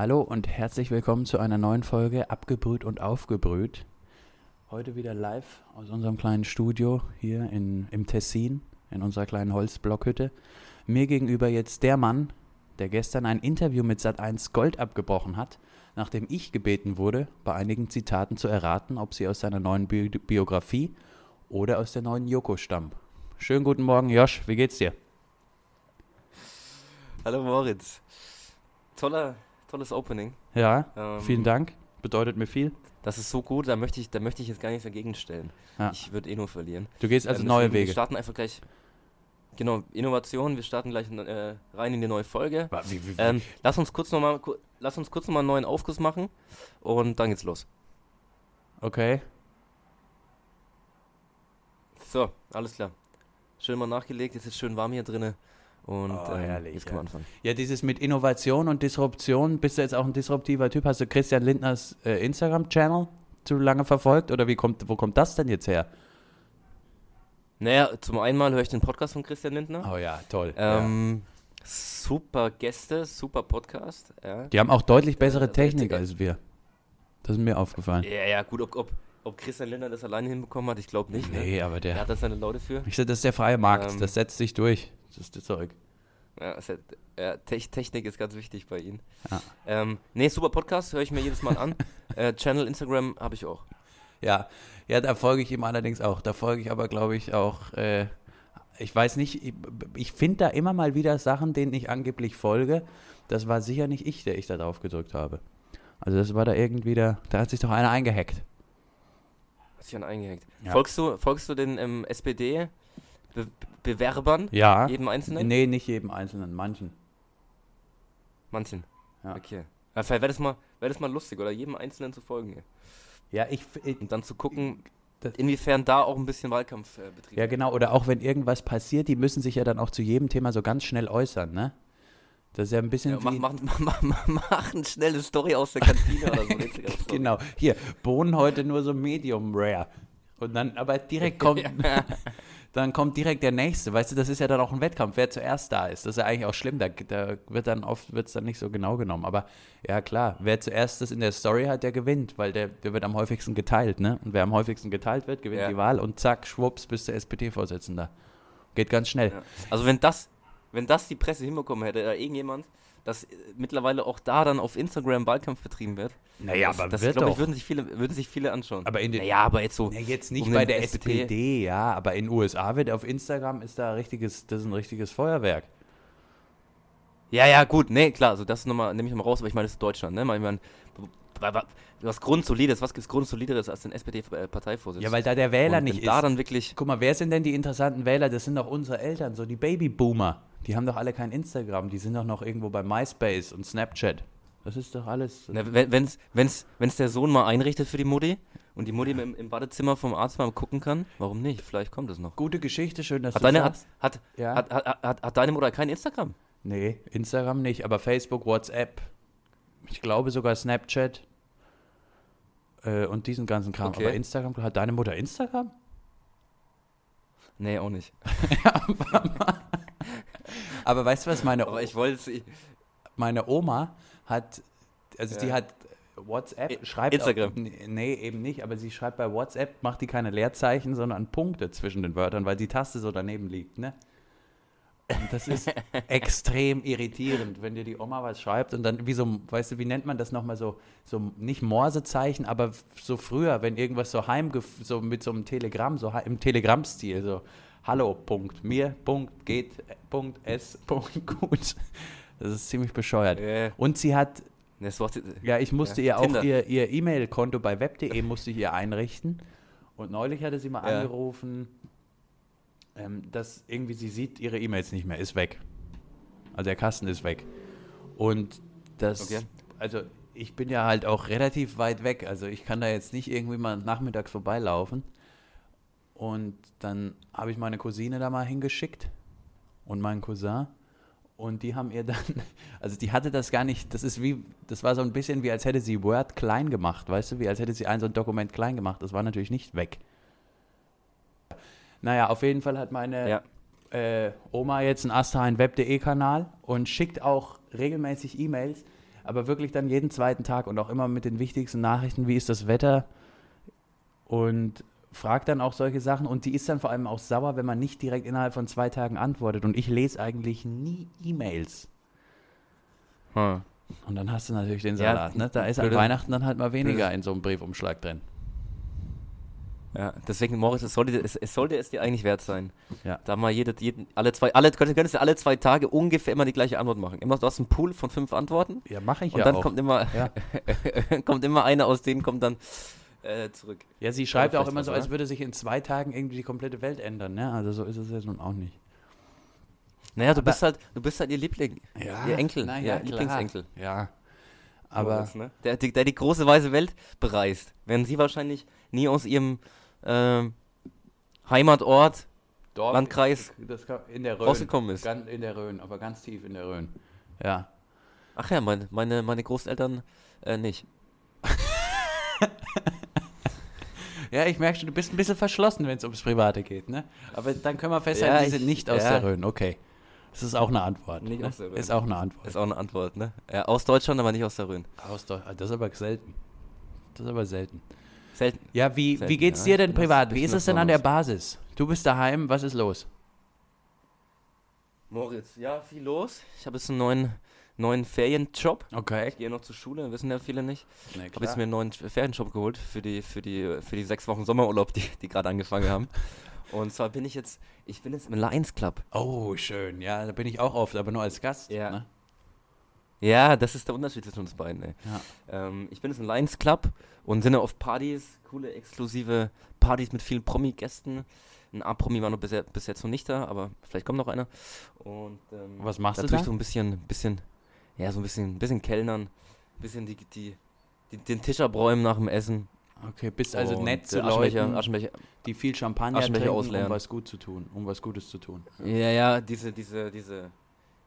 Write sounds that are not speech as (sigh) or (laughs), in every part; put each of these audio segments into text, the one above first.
Hallo und herzlich willkommen zu einer neuen Folge Abgebrüht und Aufgebrüht. Heute wieder live aus unserem kleinen Studio hier in, im Tessin, in unserer kleinen Holzblockhütte. Mir gegenüber jetzt der Mann, der gestern ein Interview mit Sat1 Gold abgebrochen hat, nachdem ich gebeten wurde, bei einigen Zitaten zu erraten, ob sie aus seiner neuen Bi Biografie oder aus der neuen Joko stammen. Schönen guten Morgen, Josh, wie geht's dir? Hallo Moritz. Toller, tolles Opening. Ja, Ähm, vielen Dank, bedeutet mir viel. Das ist so gut, da möchte ich, da möchte ich jetzt gar nichts dagegen stellen. Ja. Ich würde eh nur verlieren. Du gehst also Ähm, neue deswegen, Wir Wege. starten einfach gleich. Genau, Innovation, wir starten gleich äh, rein in die neue Folge. Wie, wie, wie, Ähm, lass uns kurz nochmal lass uns kurz noch mal einen neuen Aufguss machen und dann geht's los. okay. So, alles klar. Schön mal nachgelegt, jetzt ist schön warm hier drinne. Und Oh, ähm, herrlich, jetzt wir ja. anfangen. Ja, dieses mit Innovation und Disruption, bist du jetzt auch ein disruptiver Typ? Hast du Christian Lindners äh, Instagram-Channel zu lange verfolgt oder wie kommt, wo kommt das denn jetzt her? Naja, zum einen mal höre ich den Podcast von Christian Lindner. Oh ja, toll. Ähm, Super Gäste, super Podcast. Ja. Die haben auch deutlich bessere äh, Technik äh, als wir. Das ist mir aufgefallen. Ja, ja, gut, ob, ob, ob Christian Lindner das alleine hinbekommen hat, ich glaube nicht. Ne? Nee, aber Er der. hat da seine Leute für. Ich sag, das ist der freie Markt, Ähm, das setzt sich durch. Das ist das Zeug. Ja, hat, ja, Te Technik ist ganz wichtig bei Ihnen. Ja. Ähm, nee, super Podcast, höre ich mir jedes Mal an. (laughs) äh, Channel, Instagram habe ich auch. Ja, ja, da folge ich ihm allerdings auch. Da folge ich aber, glaube ich, auch. Äh, ich weiß nicht, ich, ich finde da immer mal wieder Sachen, denen ich angeblich folge. Das war sicher nicht ich, der ich da drauf gedrückt habe. Also das war da irgendwie da, da hat sich doch einer eingehackt. Hat sich dann eingehängt. Ja. Folgst, du, folgst du den ähm, SPD-Bewerbern? Ja. Jedem Einzelnen? Nee, nicht jedem Einzelnen, manchen. Manchen. Ja. Okay. Ja, vielleicht wäre das, mal- wär das mal lustig, oder jedem Einzelnen zu folgen. ey. Ja, ich, ich Und dann zu gucken, inwiefern da auch ein bisschen Wahlkampf äh, betrieben ja genau, oder auch wenn irgendwas passiert, die müssen sich ja dann auch zu jedem Thema so ganz schnell äußern, ne? Das ist ja ein bisschen Ja, mach, mach, mach, mach, mach eine schnelle Story aus der Kantine oder so. (laughs) Genau, hier, Bohnen heute nur so medium rare. Und dann, aber direkt kommt, (laughs) (laughs) dann kommt direkt der nächste. Weißt du, das ist ja dann auch ein Wettkampf, wer zuerst da ist. Das ist ja eigentlich auch schlimm. Da, da wird dann oft wird's dann nicht so genau genommen. Aber ja klar, wer zuerst das in der Story hat, der gewinnt, weil der, der wird am häufigsten geteilt, ne? Und wer am häufigsten geteilt wird, gewinnt Ja. die Wahl und zack, schwupps, bist du SPD-Vorsitzender. Geht ganz schnell. Ja. Also wenn das, wenn das die Presse hinbekommen hätte, oder irgendjemand, dass äh, mittlerweile auch da dann auf Instagram Wahlkampf betrieben wird, Naja, das, aber das wird glaube ich, würden sich viele, würden sich viele anschauen. Aber in den, naja, aber jetzt so. Ja, jetzt nicht um bei der SPD. SPD, ja, aber in den USA wird auf Instagram ist da richtiges, das ist ein richtiges Feuerwerk. Ja, ja, gut, nee, klar, also das nochmal, nehme ich mal raus, aber ich meine, das ist Deutschland, ne? Ich meine, wa- wa- was Grundsolides, was gibt Grundsolideres als den SPD-Parteivorsitz? Ja, weil da der Wähler Und nicht ist. da dann wirklich, Guck mal, wer sind denn die interessanten Wähler? Das sind doch unsere Eltern, so die Babyboomer. Die haben doch alle kein Instagram, die sind doch noch irgendwo bei MySpace und Snapchat. Das ist doch alles. ne, wenn wenn's, wenn's, wenn's der Sohn mal einrichtet für die Mutti und die Mutti im, im Badezimmer vom Arzt mal gucken kann, warum nicht? Vielleicht kommt es noch. Gute Geschichte, schön, dass Hat du deine, hat, sagst. hat, Ja. hat, hat, hat, hat deine Mutter kein Instagram? Nee, Instagram nicht, aber Facebook, WhatsApp, ich glaube sogar Snapchat äh, und diesen ganzen Kram. Okay. Aber Instagram, hat deine Mutter Instagram? Nee, auch nicht. (laughs) (laughs) Aber weißt du was, meine, Aber ich wollte meine Oma hat, also die Ja. hat WhatsApp, schreibt Instagram. Auch, nee, eben nicht, aber sie schreibt bei WhatsApp, macht die keine Leerzeichen, sondern Punkte zwischen den Wörtern, weil die Taste so daneben liegt, ne? Und das ist (laughs) extrem irritierend, wenn dir die Oma was schreibt und dann wie so, weißt du, wie nennt man das nochmal so, so nicht Morsezeichen, aber so früher, wenn irgendwas so heim, so mit so einem Telegramm, so im Telegrammstil, so Hallo, Punkt, mir, Punkt, geht, äh, Punkt, S, Punkt, gut. Das ist ziemlich bescheuert. Äh, Und sie hat, ne, ja, ich musste Ja, ihr auch Tinder. ihr ihr E-Mail-Konto bei web.de musste ich ihr einrichten. Und neulich hatte sie mal Ja. angerufen, ähm, dass irgendwie sie sieht ihre E-Mails nicht mehr, ist weg. Also der Kasten ist weg. Und das, Okay. also ich bin ja halt auch relativ weit weg, also ich kann da jetzt nicht irgendwie mal nachmittags vorbeilaufen. Und dann habe ich meine Cousine da mal hingeschickt und meinen Cousin. Und die haben ihr dann, (laughs) also die hatte das gar nicht, das ist wie, das war so ein bisschen wie, als hätte sie Word klein gemacht, weißt du, wie als hätte sie ein so ein Dokument klein gemacht. Das war natürlich nicht weg. Naja, auf jeden Fall hat meine Ja. äh, Oma jetzt einen Astein Web.de Kanal und schickt auch regelmäßig E-Mails. aber wirklich dann jeden zweiten Tag und auch immer mit den wichtigsten Nachrichten, wie ist das Wetter und fragt dann auch solche Sachen und die ist dann vor allem auch sauer, wenn man nicht direkt innerhalb von zwei Tagen antwortet und ich lese eigentlich nie E-Mails. Hm. Und dann hast du natürlich den Ja, Salat, ne? Da ist an Weihnachten dann halt mal weniger in so einem Briefumschlag drin. Ja, deswegen, Moritz, es sollte, es, es sollte es dir eigentlich wert sein. Ja. Da mal jede, jeden, alle zwei, alle, könntest, könntest du alle zwei Tage ungefähr immer die gleiche Antwort machen. Immer, du hast einen Pool von fünf Antworten Ja, mache ich und ja dann auch. kommt immer, Ja. (laughs) kommt immer eine aus denen kommt dann äh, zurück. Ja, sie schreibt auch immer so, als würde sich in zwei Tagen irgendwie die komplette Welt ändern, ne? Also so ist es ja nun auch nicht. Naja, du Aber- bist halt, du bist halt ihr Liebling, ihr Enkel, ja, klar. Lieblingsenkel. Ja. Aber Moritz, ne? der, die- der die große weise Welt bereist, während sie wahrscheinlich nie aus ihrem ähm, Heimatort dort Landkreis in der Rhön. rausgekommen ist. In der Rhön, aber ganz tief in der Rhön. Ja. Ach ja, meine, meine, meine Großeltern äh, nicht. (laughs) Ja, ich merke schon, du bist ein bisschen verschlossen, wenn es ums Private geht, ne? Aber dann können wir festhalten, Ja, die ich- sind nicht aus ja. der Rhön. Okay. Das ist auch eine Antwort. Nicht ne? aus der Rhön. Ist auch eine Antwort. Ist auch eine Antwort, ne? Ja, aus Deutschland, aber nicht aus der Rhön. Aus Deu- das ist aber selten. Das ist aber selten. Selten. Ja, wie, wie Selten, geht's ja. dir denn privat? Wie ist es denn an der. Basis? Du bist daheim, was ist los? Moritz, ja, viel los. Ich habe jetzt einen neuen, neuen Ferienjob. Okay. Ich gehe noch zur Schule, wissen ja viele nicht. Nee, Ich habe jetzt mir einen neuen Ferienjob geholt für die, für die, für die sechs Wochen Sommerurlaub, die, die gerade angefangen haben. (laughs) Und zwar bin ich jetzt, ich bin jetzt im Lions Club. Oh, schön. Ja, da bin ich auch oft, aber nur als Gast. Ja. Ne? Ja, das ist der Unterschied zwischen uns beiden, ey. Ja. Ähm, ich bin jetzt im Lions Club und sind auf Partys, coole exklusive Partys mit vielen Promi-Gästen. Ein A-Promi war noch bis, bis jetzt noch nicht da, aber vielleicht kommt noch einer. Und ähm, Was machst da du da? ich so ein bisschen, bisschen, ja, so ein bisschen, bisschen Kellnern, ein bisschen die, die, die, den Tisch abräumen nach dem Essen. Okay, bist also Und, nett zu äh, Aschenbecher, Leuten, Aschenbecher. die viel Champagner trinken, um ausleeren. was gut zu tun, um was Gutes zu tun. Ja, ja, diese, diese, diese,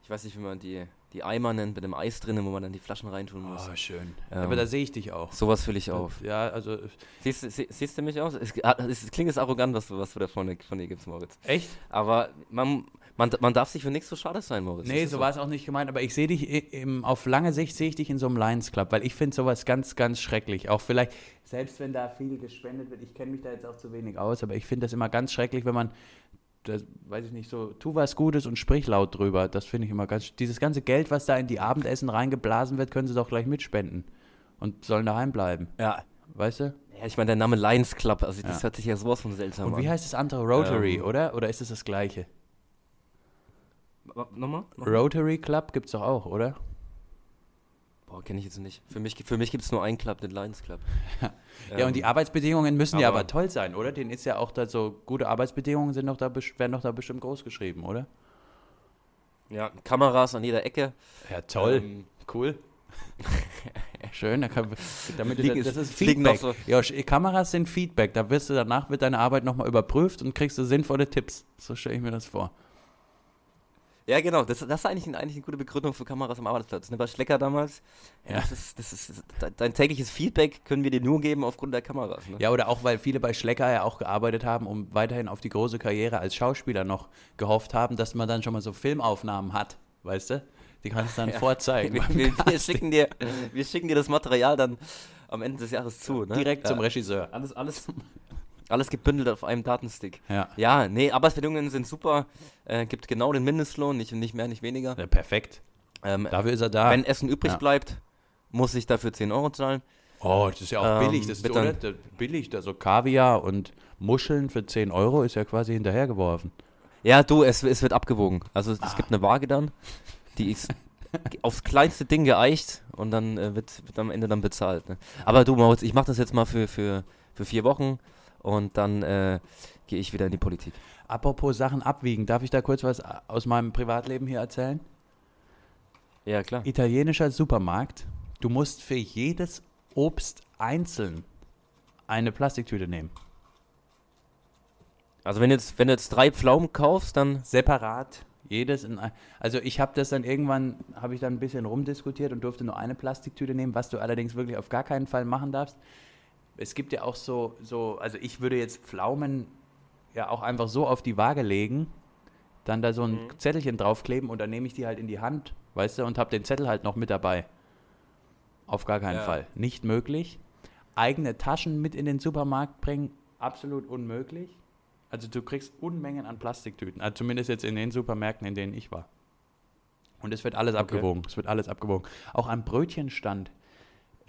ich weiß nicht, wie man die, die Eimer nennt, mit dem Eis drinnen, wo man dann die Flaschen reintun muss. Oh, schön. Ähm, aber da sehe ich dich auch. Sowas fülle ich auf. Ja, also Siehst, du- sie, siehst du mich aus? Es, es, es klingt jetzt arrogant, was du, was du da von, von dir gibst, Moritz. echt? Aber man, man, man darf sich für nichts so schade sein, Moritz. Nee, Das so war es auch nicht gemeint, aber ich sehe dich im, auf lange Sicht sehe ich dich in so einem Lions Club, weil ich finde sowas ganz, ganz schrecklich. Auch vielleicht, selbst wenn da viel gespendet wird, ich kenne mich da jetzt auch zu wenig aus, aber ich finde das immer ganz schrecklich, wenn man, das, weiß ich nicht, so, tu was Gutes und sprich laut drüber. Das finde ich immer ganz, dieses ganze Geld, was da in die Abendessen reingeblasen wird, können sie doch gleich mitspenden und sollen daheim bleiben. Ja. Weißt du? ja, ich meine, der Name Lions Club, also das Ja. hört sich ja sowas von seltsam Und an. wie heißt das andere? Rotary, Ähm. oder? Oder ist es das gleiche? Wa- Nochmal? Rotary Club gibt es doch auch, oder? Boah, kenne ich jetzt nicht. Für mich, für mich gibt es nur einen Club, den Lions Club. (laughs) Ja, und die Arbeitsbedingungen müssen ja aber- aber toll sein, oder? Den ist ja auch da so, gute Arbeitsbedingungen sind doch da, werden doch da bestimmt groß geschrieben, oder? Ja, Kameras an jeder Ecke. Ja, Ähm, cool. (laughs) Schön, da kann, damit du, Fliegen- das ist noch Feedback. so- Ja, Kameras sind Feedback. Da wirst du danach wird deine Arbeit nochmal überprüft und kriegst du sinnvolle Tipps. So stelle ich mir das vor. Ja, genau. Das, das ist eigentlich, ein, eigentlich eine gute Begründung für Kameras am Arbeitsplatz. Ne? Bei Schlecker damals. Ja. Das ist, das ist, de- dein tägliches Feedback können wir dir nur geben aufgrund der Kameras. Ne? Ja, oder auch, weil viele bei Schlecker ja auch gearbeitet haben, um weiterhin auf die große Karriere als Schauspieler noch gehofft haben, dass man dann schon mal so Filmaufnahmen hat, weißt du? Die kannst du dann (laughs) Ja. vorzeigen. (laughs) Wir, wir, wir, schicken dir, wir schicken dir das Material dann am Ende des Jahres zu. Ne? Direkt ja. zum Regisseur. Alles, alles, alles gebündelt auf einem Datenstick. Ja. Ja, nee, Arbeitsbedingungen sind super. Äh, gibt genau den Mindestlohn, nicht, nicht mehr, nicht weniger. ja perfekt. Ähm, Dafür ist er da. wenn Essen übrig Ja. bleibt, muss ich dafür 10 Euro zahlen. Oh, das ist ja auch Ähm, billig. Das ist oder? Das billig. Also Kaviar und Muscheln für 10 Euro ist ja quasi hinterhergeworfen. Ja, du, es, es wird abgewogen. Also Ah. es gibt eine Waage dann, die ist (laughs) aufs kleinste Ding geeicht und dann äh, wird, wird am Ende dann bezahlt. Ne? Aber du, Mautz, ich mache das jetzt mal für, für, für vier Wochen und dann äh, gehe ich wieder in die Politik. Apropos Sachen abwiegen, darf ich da kurz was aus meinem Privatleben hier erzählen? Ja, klar. Italienischer Supermarkt. Du musst für jedes Obst einzeln eine Plastiktüte nehmen. Also wenn, jetzt, wenn du jetzt drei Pflaumen kaufst, dann Separat. Jedes in ein, also ich habe das dann irgendwann, habe ich dann ein bisschen rumdiskutiert und durfte nur eine Plastiktüte nehmen, was du allerdings wirklich auf gar keinen Fall machen darfst. Es gibt ja auch so, so also ich würde jetzt Pflaumen ja auch einfach so auf die Waage legen, dann da so ein Zettelchen draufkleben und dann nehme ich die halt in die Hand, weißt du, und habe den Zettel halt noch mit dabei. auf gar keinen Ja. Fall. Nicht möglich. Eigene Taschen mit in den Supermarkt bringen, absolut unmöglich. Also du kriegst Unmengen an Plastiktüten. Also zumindest jetzt in den Supermärkten, in denen ich war. Und es wird alles Okay. abgewogen. Es wird alles abgewogen. Auch am Brötchenstand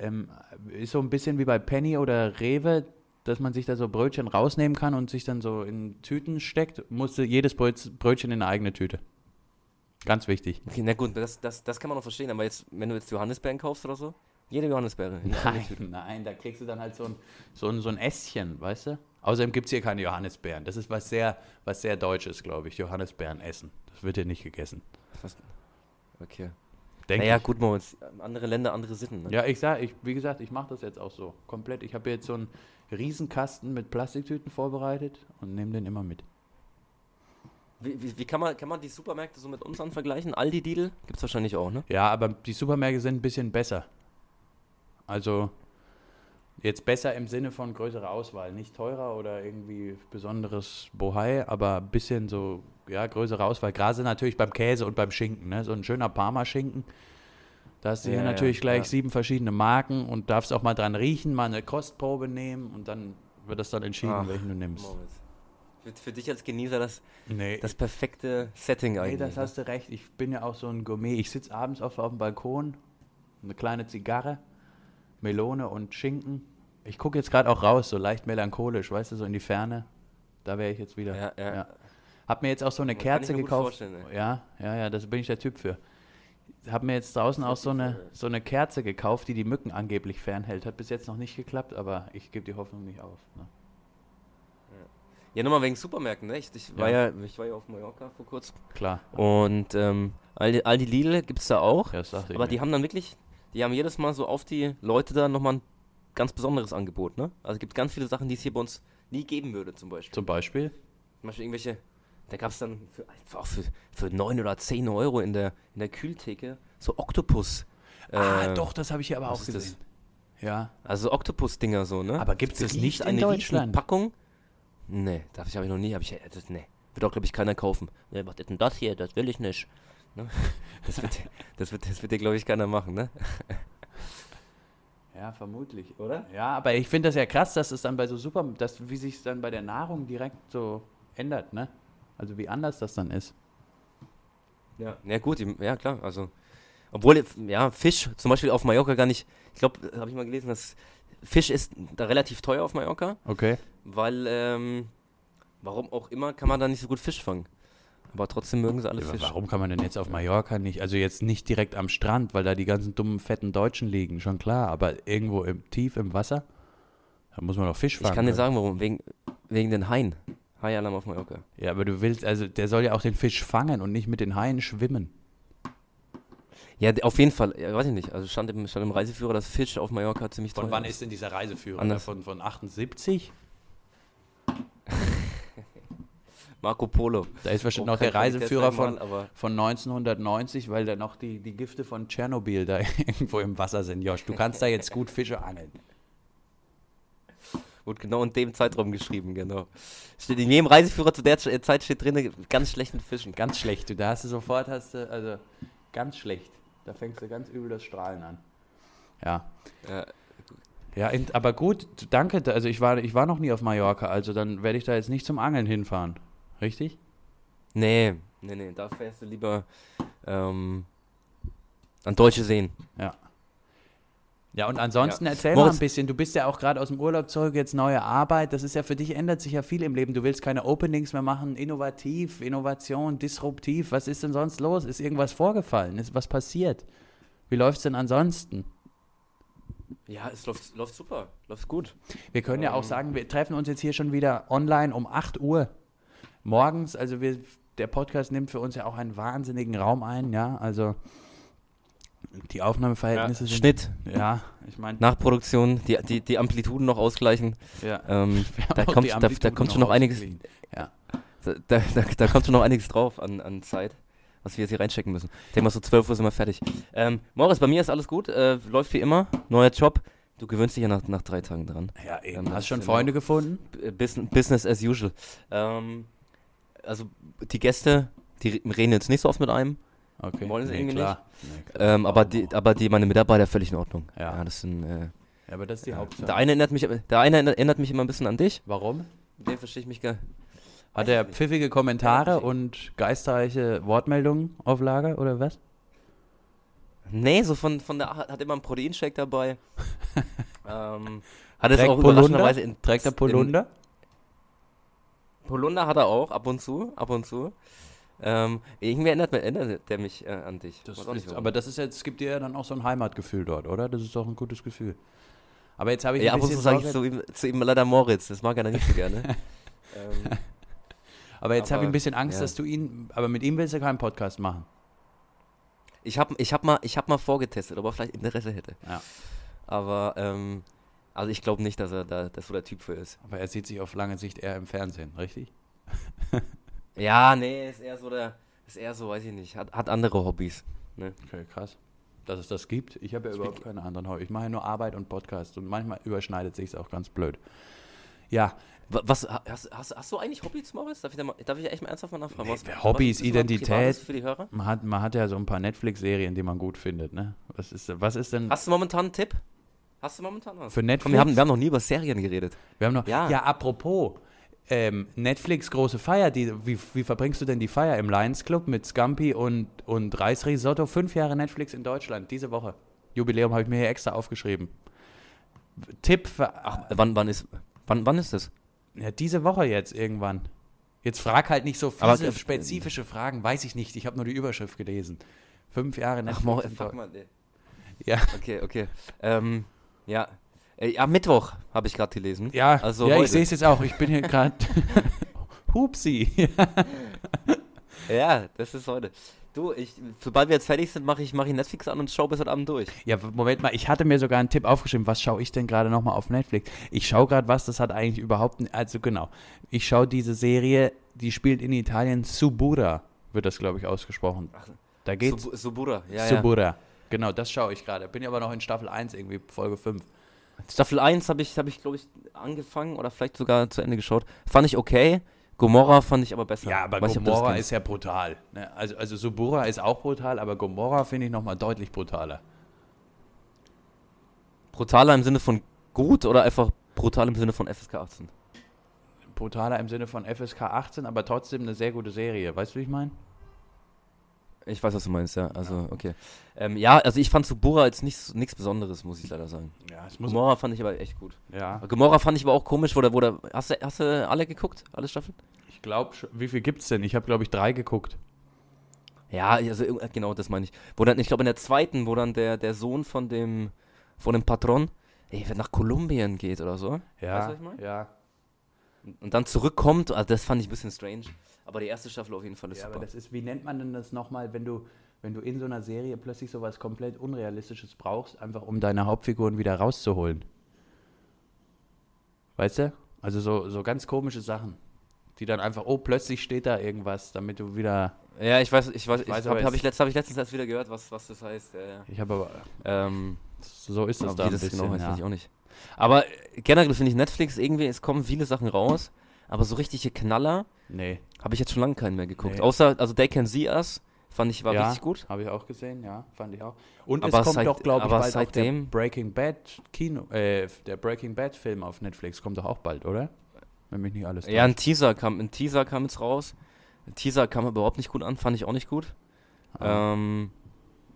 ähm, ist so ein bisschen wie bei Penny oder Rewe, dass man sich da so Brötchen rausnehmen kann und sich dann so in Tüten steckt, musste jedes Bröt- Brötchen in eine eigene Tüte. Ganz wichtig. Okay, na gut, das, das, das kann man noch verstehen, aber jetzt, wenn du jetzt Johannisbeeren kaufst oder so, jede Johannisbeere. Nein, nein, da kriegst du dann halt so ein, so ein, so ein Ästchen, weißt du? Außerdem gibt es hier keine Johannisbeeren. Das ist was sehr, was sehr Deutsches, glaube ich. Johannisbeeren essen. Das wird hier nicht gegessen. Okay. Denk Naja, ich. gut, Moritz, andere Länder, andere Sitten. Ne? Ja, ich sag, ich, wie gesagt, ich mache das jetzt auch so. Komplett. Ich habe jetzt so einen Riesenkasten mit Plastiktüten vorbereitet und nehme den immer mit. Wie, wie, wie kann, man, kann man die Supermärkte so mit unseren vergleichen? Aldi, Lidl? Gibt es wahrscheinlich auch, ne? Ja, aber die Supermärkte sind ein bisschen besser. Also jetzt besser im Sinne von größerer Auswahl. Nicht teurer oder irgendwie besonderes Bohai, aber ein bisschen so, ja, größere Auswahl. Gerade natürlich beim Käse und beim Schinken. Ne? So ein schöner Parma-Schinken. Da hast du Ja, hier ja, natürlich gleich ja. sieben verschiedene Marken und darfst auch mal dran riechen, mal eine Kostprobe nehmen und dann wird das dann entschieden, Ach, welchen du nimmst. Moritz. Für, für dich als Genießer das, Nee, das perfekte Setting Nee, eigentlich. das ne? hast du recht. Ich bin ja auch so ein Gourmet. Ich sitze abends auf, auf dem Balkon, eine kleine Zigarre, Melone und Schinken. Ich gucke jetzt gerade auch raus, so leicht melancholisch, weißt du, so in die Ferne. Da wäre ich jetzt wieder. Ja, ja. Hab mir jetzt auch so eine ich Kerze mir gekauft. Ja, ja, ja, das bin ich der Typ für. Hab mir jetzt draußen auch so eine, so eine Kerze gekauft, die die Mücken angeblich fernhält. Hat bis jetzt noch nicht geklappt, aber ich gebe die Hoffnung nicht auf. Ne? Ja, nochmal wegen Supermärkten, ne? Ich, ich, war Ja. ja, ich war ja auf Mallorca vor kurzem. Klar. Und ähm, Aldi, Aldi Lidl gibt es da auch. Ja, das dachte ich aber mir. die haben dann wirklich, die haben jedes Mal so auf die Leute da nochmal ein ganz besonderes Angebot, ne? Also es gibt ganz viele Sachen, die es hier bei uns nie geben würde, zum Beispiel. Zum Beispiel. Zum Beispiel irgendwelche, da gab es dann für, auch für, für 9 oder 10 Euro in der, in der Kühltheke so Oktopus. ah, äh, doch, das habe ich hier aber auch das? gesehen. Ja. Also Oktopus-Dinger so, ne? Aber gibt's das Ries- nicht in eine Deutschland? Packung? Nee, das habe ich noch nie. Hab ich, das, nee. Wird auch, glaube ich, keiner kaufen. Was ist denn das hier? Das will ich nicht. Ne? (laughs) Das wird, das wird, das wird dir, glaube ich, keiner machen, ne? (laughs) Ja, vermutlich. Oder? Ja, aber ich finde das ja krass, dass es dann bei so super, dass, wie sich dann bei der Nahrung direkt so ändert, ne? Also wie anders das dann ist. Ja. Ja, gut, ja, klar. Also, obwohl, ja, Fisch zum Beispiel auf Mallorca gar nicht. Ich glaube, habe ich mal gelesen, dass Fisch ist da relativ teuer auf Mallorca, Okay. weil, ähm, warum auch immer, kann man da nicht so gut Fisch fangen. Aber trotzdem mögen sie alle Aber Fisch. warum kann man denn jetzt auf Mallorca nicht, also jetzt nicht direkt am Strand, weil da die ganzen dummen, fetten Deutschen liegen, schon klar, aber irgendwo im, tief im Wasser, da muss man doch Fisch fangen. Ich kann dir oder? sagen, warum. Wegen, wegen den Haien. Haialarm auf Mallorca. Ja, aber du willst, also der soll ja auch den Fisch fangen und nicht mit den Haien schwimmen. Ja, auf jeden Fall. Ja, weiß ich nicht. Also stand im, stand im Reiseführer, dass Fisch auf Mallorca ziemlich Von teuer wann ist denn dieser Reiseführer? Anders. Von, von 78? (laughs) Marco Polo. Da ist wahrscheinlich Oh, noch der Reiseführer von, aber von 1990, weil da noch die, die Gifte von Tschernobyl da (laughs) irgendwo im Wasser sind. Josh, du kannst da jetzt gut Fische angeln. wurde genau in dem Zeitraum geschrieben, genau. Steht in jedem Reiseführer zu der Zeit steht drin, ganz schlechten Fischen. Ganz schlecht. Du, da hast du sofort, hast du, also ganz schlecht. Da fängst du ganz übel das Strahlen an. Ja. Ja, Ja, aber gut, danke. da- Also ich war, ich war noch nie auf Mallorca, also dann werde ich da jetzt nicht zum Angeln hinfahren. Richtig? nee, nee, nee, da fährst du lieber ähm, an deutsche Seen. Ja. Ja, und ansonsten Ja. erzähl mal Moritz- ein bisschen. Du bist ja auch gerade aus dem Urlaub zurück, jetzt neue Arbeit. Das ist ja für dich, ändert sich ja viel im Leben. Du willst keine Openings mehr machen. Innovativ, Innovation, disruptiv. Was ist denn sonst los? Ist irgendwas vorgefallen? Ist was passiert? Wie läuft es denn ansonsten? Ja, es läuft, läuft super, läuft gut. Wir können ja auch Ähm. sagen, wir treffen uns jetzt hier schon wieder online um 8 Uhr morgens. Also wir, der Podcast nimmt für uns ja auch einen wahnsinnigen Raum ein, ja. Also die Aufnahmeverhältnisse sind. Schnitt, Ja, ich meine, Nachproduktion, die, die, die Amplituden noch ausgleichen. ja. Ähm, (laughs) da, kommt, da, da kommt schon noch einiges. Ja. da, da, da, kommt schon noch einiges drauf an, an Zeit, was wir jetzt hier reinstecken müssen. Ich denke mal, so 12 Uhr sind wir fertig. Ähm, Moritz, bei mir ist alles gut, äh, läuft wie immer, neuer Job. Du gewöhnst dich ja nach, nach drei Tagen dran. Ja, eben. Ähm, das Hast ist schon Freunde gefunden? Business, Business as usual. Ähm, also die Gäste, die re- reden jetzt nicht so oft mit einem. Okay. Wollen sie irgendwie klar. Nee, klar. Ähm, aber, die, aber die, meine Mitarbeiter völlig in Ordnung. Ja. das sind. Äh, Ja, aber das ist die Hauptsache. der eine erinnert mich, der eine erinnert- mich immer ein bisschen an dich. Warum? Dem verstehe ich mich gar. Hat er nicht. pfiffige Kommentare Ja, und geistreiche Wortmeldungen auf Lager oder was? Nee, so von, von der hat immer einen Proteinshake dabei. (laughs) ähm, hat es auch überraschenderweise in Trägt er Polunder? Polunder hat er auch, ab und zu, ab und zu. Ähm, irgendwie erinnert, erinnert der mich äh, an dich. Das ist, aber das ist jetzt, es gibt dir ja dann auch so ein Heimatgefühl dort, oder? Das ist doch ein gutes Gefühl. Aber jetzt habe ich ja, ab und zu sage ich zu ihm, zu ihm leider Moritz, das mag er dann nicht so gerne. (laughs) ähm, aber jetzt habe ich ein bisschen Angst, ja. dass du ihn, aber mit ihm willst du keinen Podcast machen. ich habe ich hab mal, ich hab mal vorgetestet, ob er vielleicht Interesse hätte. Ja. Aber, ähm, also ich glaube nicht, dass er da dass so der Typ für ist. Aber er sieht sich auf lange Sicht eher im Fernsehen, richtig? (laughs) Ja, nee, ist eher so der, ist eher so, weiß ich nicht, hat, hat andere Hobbys. Ne? Okay, krass. Dass es das gibt. Ich habe ja Spiel- überhaupt keine anderen Hobbys. Ich mache ja nur Arbeit und Podcast und manchmal überschneidet sich auch ganz blöd. Ja, Wa- Was, ha- hast, hast, hast du eigentlich Hobbys, Moritz? Darf ich, da mal, darf ich echt mal ernsthaft mal nachfragen? Nee, Was, Hobbys, was Identität. Für die Hörer? man hat, man hat ja so ein paar Netflix-Serien, die man gut findet, ne? Was ist, was ist denn Hast du momentan einen Tipp? Hast du momentan was? für Netflix? Komm, wir haben, wir haben noch nie über Serien geredet. Wir haben noch, ja, Ja. apropos, ähm, Netflix große Feier, die, wie, wie verbringst du denn die Feier im Lions Club mit Scampi und, und Reisrisotto? Fünf Jahre Netflix in Deutschland, diese Woche. Jubiläum habe ich mir hier extra aufgeschrieben. Tipp für, Ach, wann, wann, ist, wann, wann ist das? ja, diese Woche jetzt irgendwann. Jetzt frag halt nicht so Aber, fiese, äh, spezifische Fragen, weiß ich nicht. Ich habe nur die Überschrift gelesen. Fünf Jahre Netflix. Ach, Moritz, in fuck Deu- mal. Nee. Ja. Okay, okay. Ähm, ja. Äh, am Mittwoch habe ich gerade gelesen. Ja, Also ja ich sehe es jetzt auch. Ich bin hier gerade. (laughs) Hupsi. Ja, das ist heute. Du, ich, sobald wir jetzt fertig sind, mache ich, mach ich Netflix an und schaue bis heute Abend durch. Ja, Moment mal, ich hatte mir sogar einen Tipp aufgeschrieben. Was schaue ich denn gerade nochmal auf Netflix? Ich schaue gerade was, das hat eigentlich überhaupt. Also genau. Ich schaue diese Serie, die spielt in Italien Subura, wird das, glaube ich, ausgesprochen. Da geht's. Sub Subura, ja, ja. Genau, das schaue ich gerade. Bin ja aber noch in Staffel 1 irgendwie, Folge 5. Staffel 1 habe ich, hab ich glaube ich, angefangen oder vielleicht sogar zu Ende geschaut. Fand ich okay. Gomorra fand ich aber besser. Ja, aber Weiß Gomorra kennst. ist ja brutal. Ne? Also, also Subura ist auch brutal, aber Gomorra finde ich nochmal deutlich brutaler. Brutaler im Sinne von gut oder einfach brutal im Sinne von FSK 18? Brutaler im Sinne von FSK 18, aber trotzdem eine sehr gute Serie. Weißt du, wie ich meine? Ich weiß, was du meinst, ja. Also, okay. Ähm, ja, also ich fand Subura jetzt nichts nichts Besonderes, muss ich leider sagen. Ja, es Gomorra fand ich aber echt gut. Ja, Gomorra fand ich aber auch komisch, wo der, wo der, hast du, hast du alle geguckt? Alle Staffeln? ich glaube, wie viel gibt's denn? Ich habe, glaube ich, drei geguckt. Ja, also genau, das meine ich. Wo dann, ich glaube in der zweiten, wo dann der, der Sohn von dem, von dem Patron, ey, nach Kolumbien geht oder so. Ja, Weißt du, was ich meine? ja. Und dann zurückkommt, also das fand ich ein bisschen strange. Aber die erste Staffel auf jeden Fall ist Ja, aber super. das ist, wie nennt man denn das nochmal, wenn du, wenn du in so einer Serie plötzlich sowas komplett Unrealistisches brauchst, einfach um deine Hauptfiguren wieder rauszuholen? Weißt du? Also so, so ganz komische Sachen, die dann einfach, oh, plötzlich steht da irgendwas, damit du wieder. Ja, ich weiß, ich weiß, ich, weiß hab, aber hab ich, letzt, hab ich letztens erst wieder gehört, was, was das heißt. Ja. Ich habe aber, Ähm, so ist es aber da wie ein das bisschen. genau heißt, ja. weiß ich auch nicht. Aber äh, generell finde ich Netflix irgendwie, es kommen viele Sachen raus, aber so richtige Knaller Nee, habe ich jetzt schon lange keinen mehr geguckt. Nee. Außer, also They Can See Us, fand ich, war ja, richtig gut. Habe ich auch gesehen, ja, fand ich auch. Und Aber es kommt seit- doch, glaube ich, bald auch der Breaking Bad Kino, äh, der Breaking Bad Film auf Netflix kommt doch auch bald, oder? Wenn mich nicht alles Ja, ein. Teaser kam, ein Teaser kam jetzt raus. Ein Teaser kam überhaupt nicht gut an, fand ich auch nicht gut. Ah. Ähm,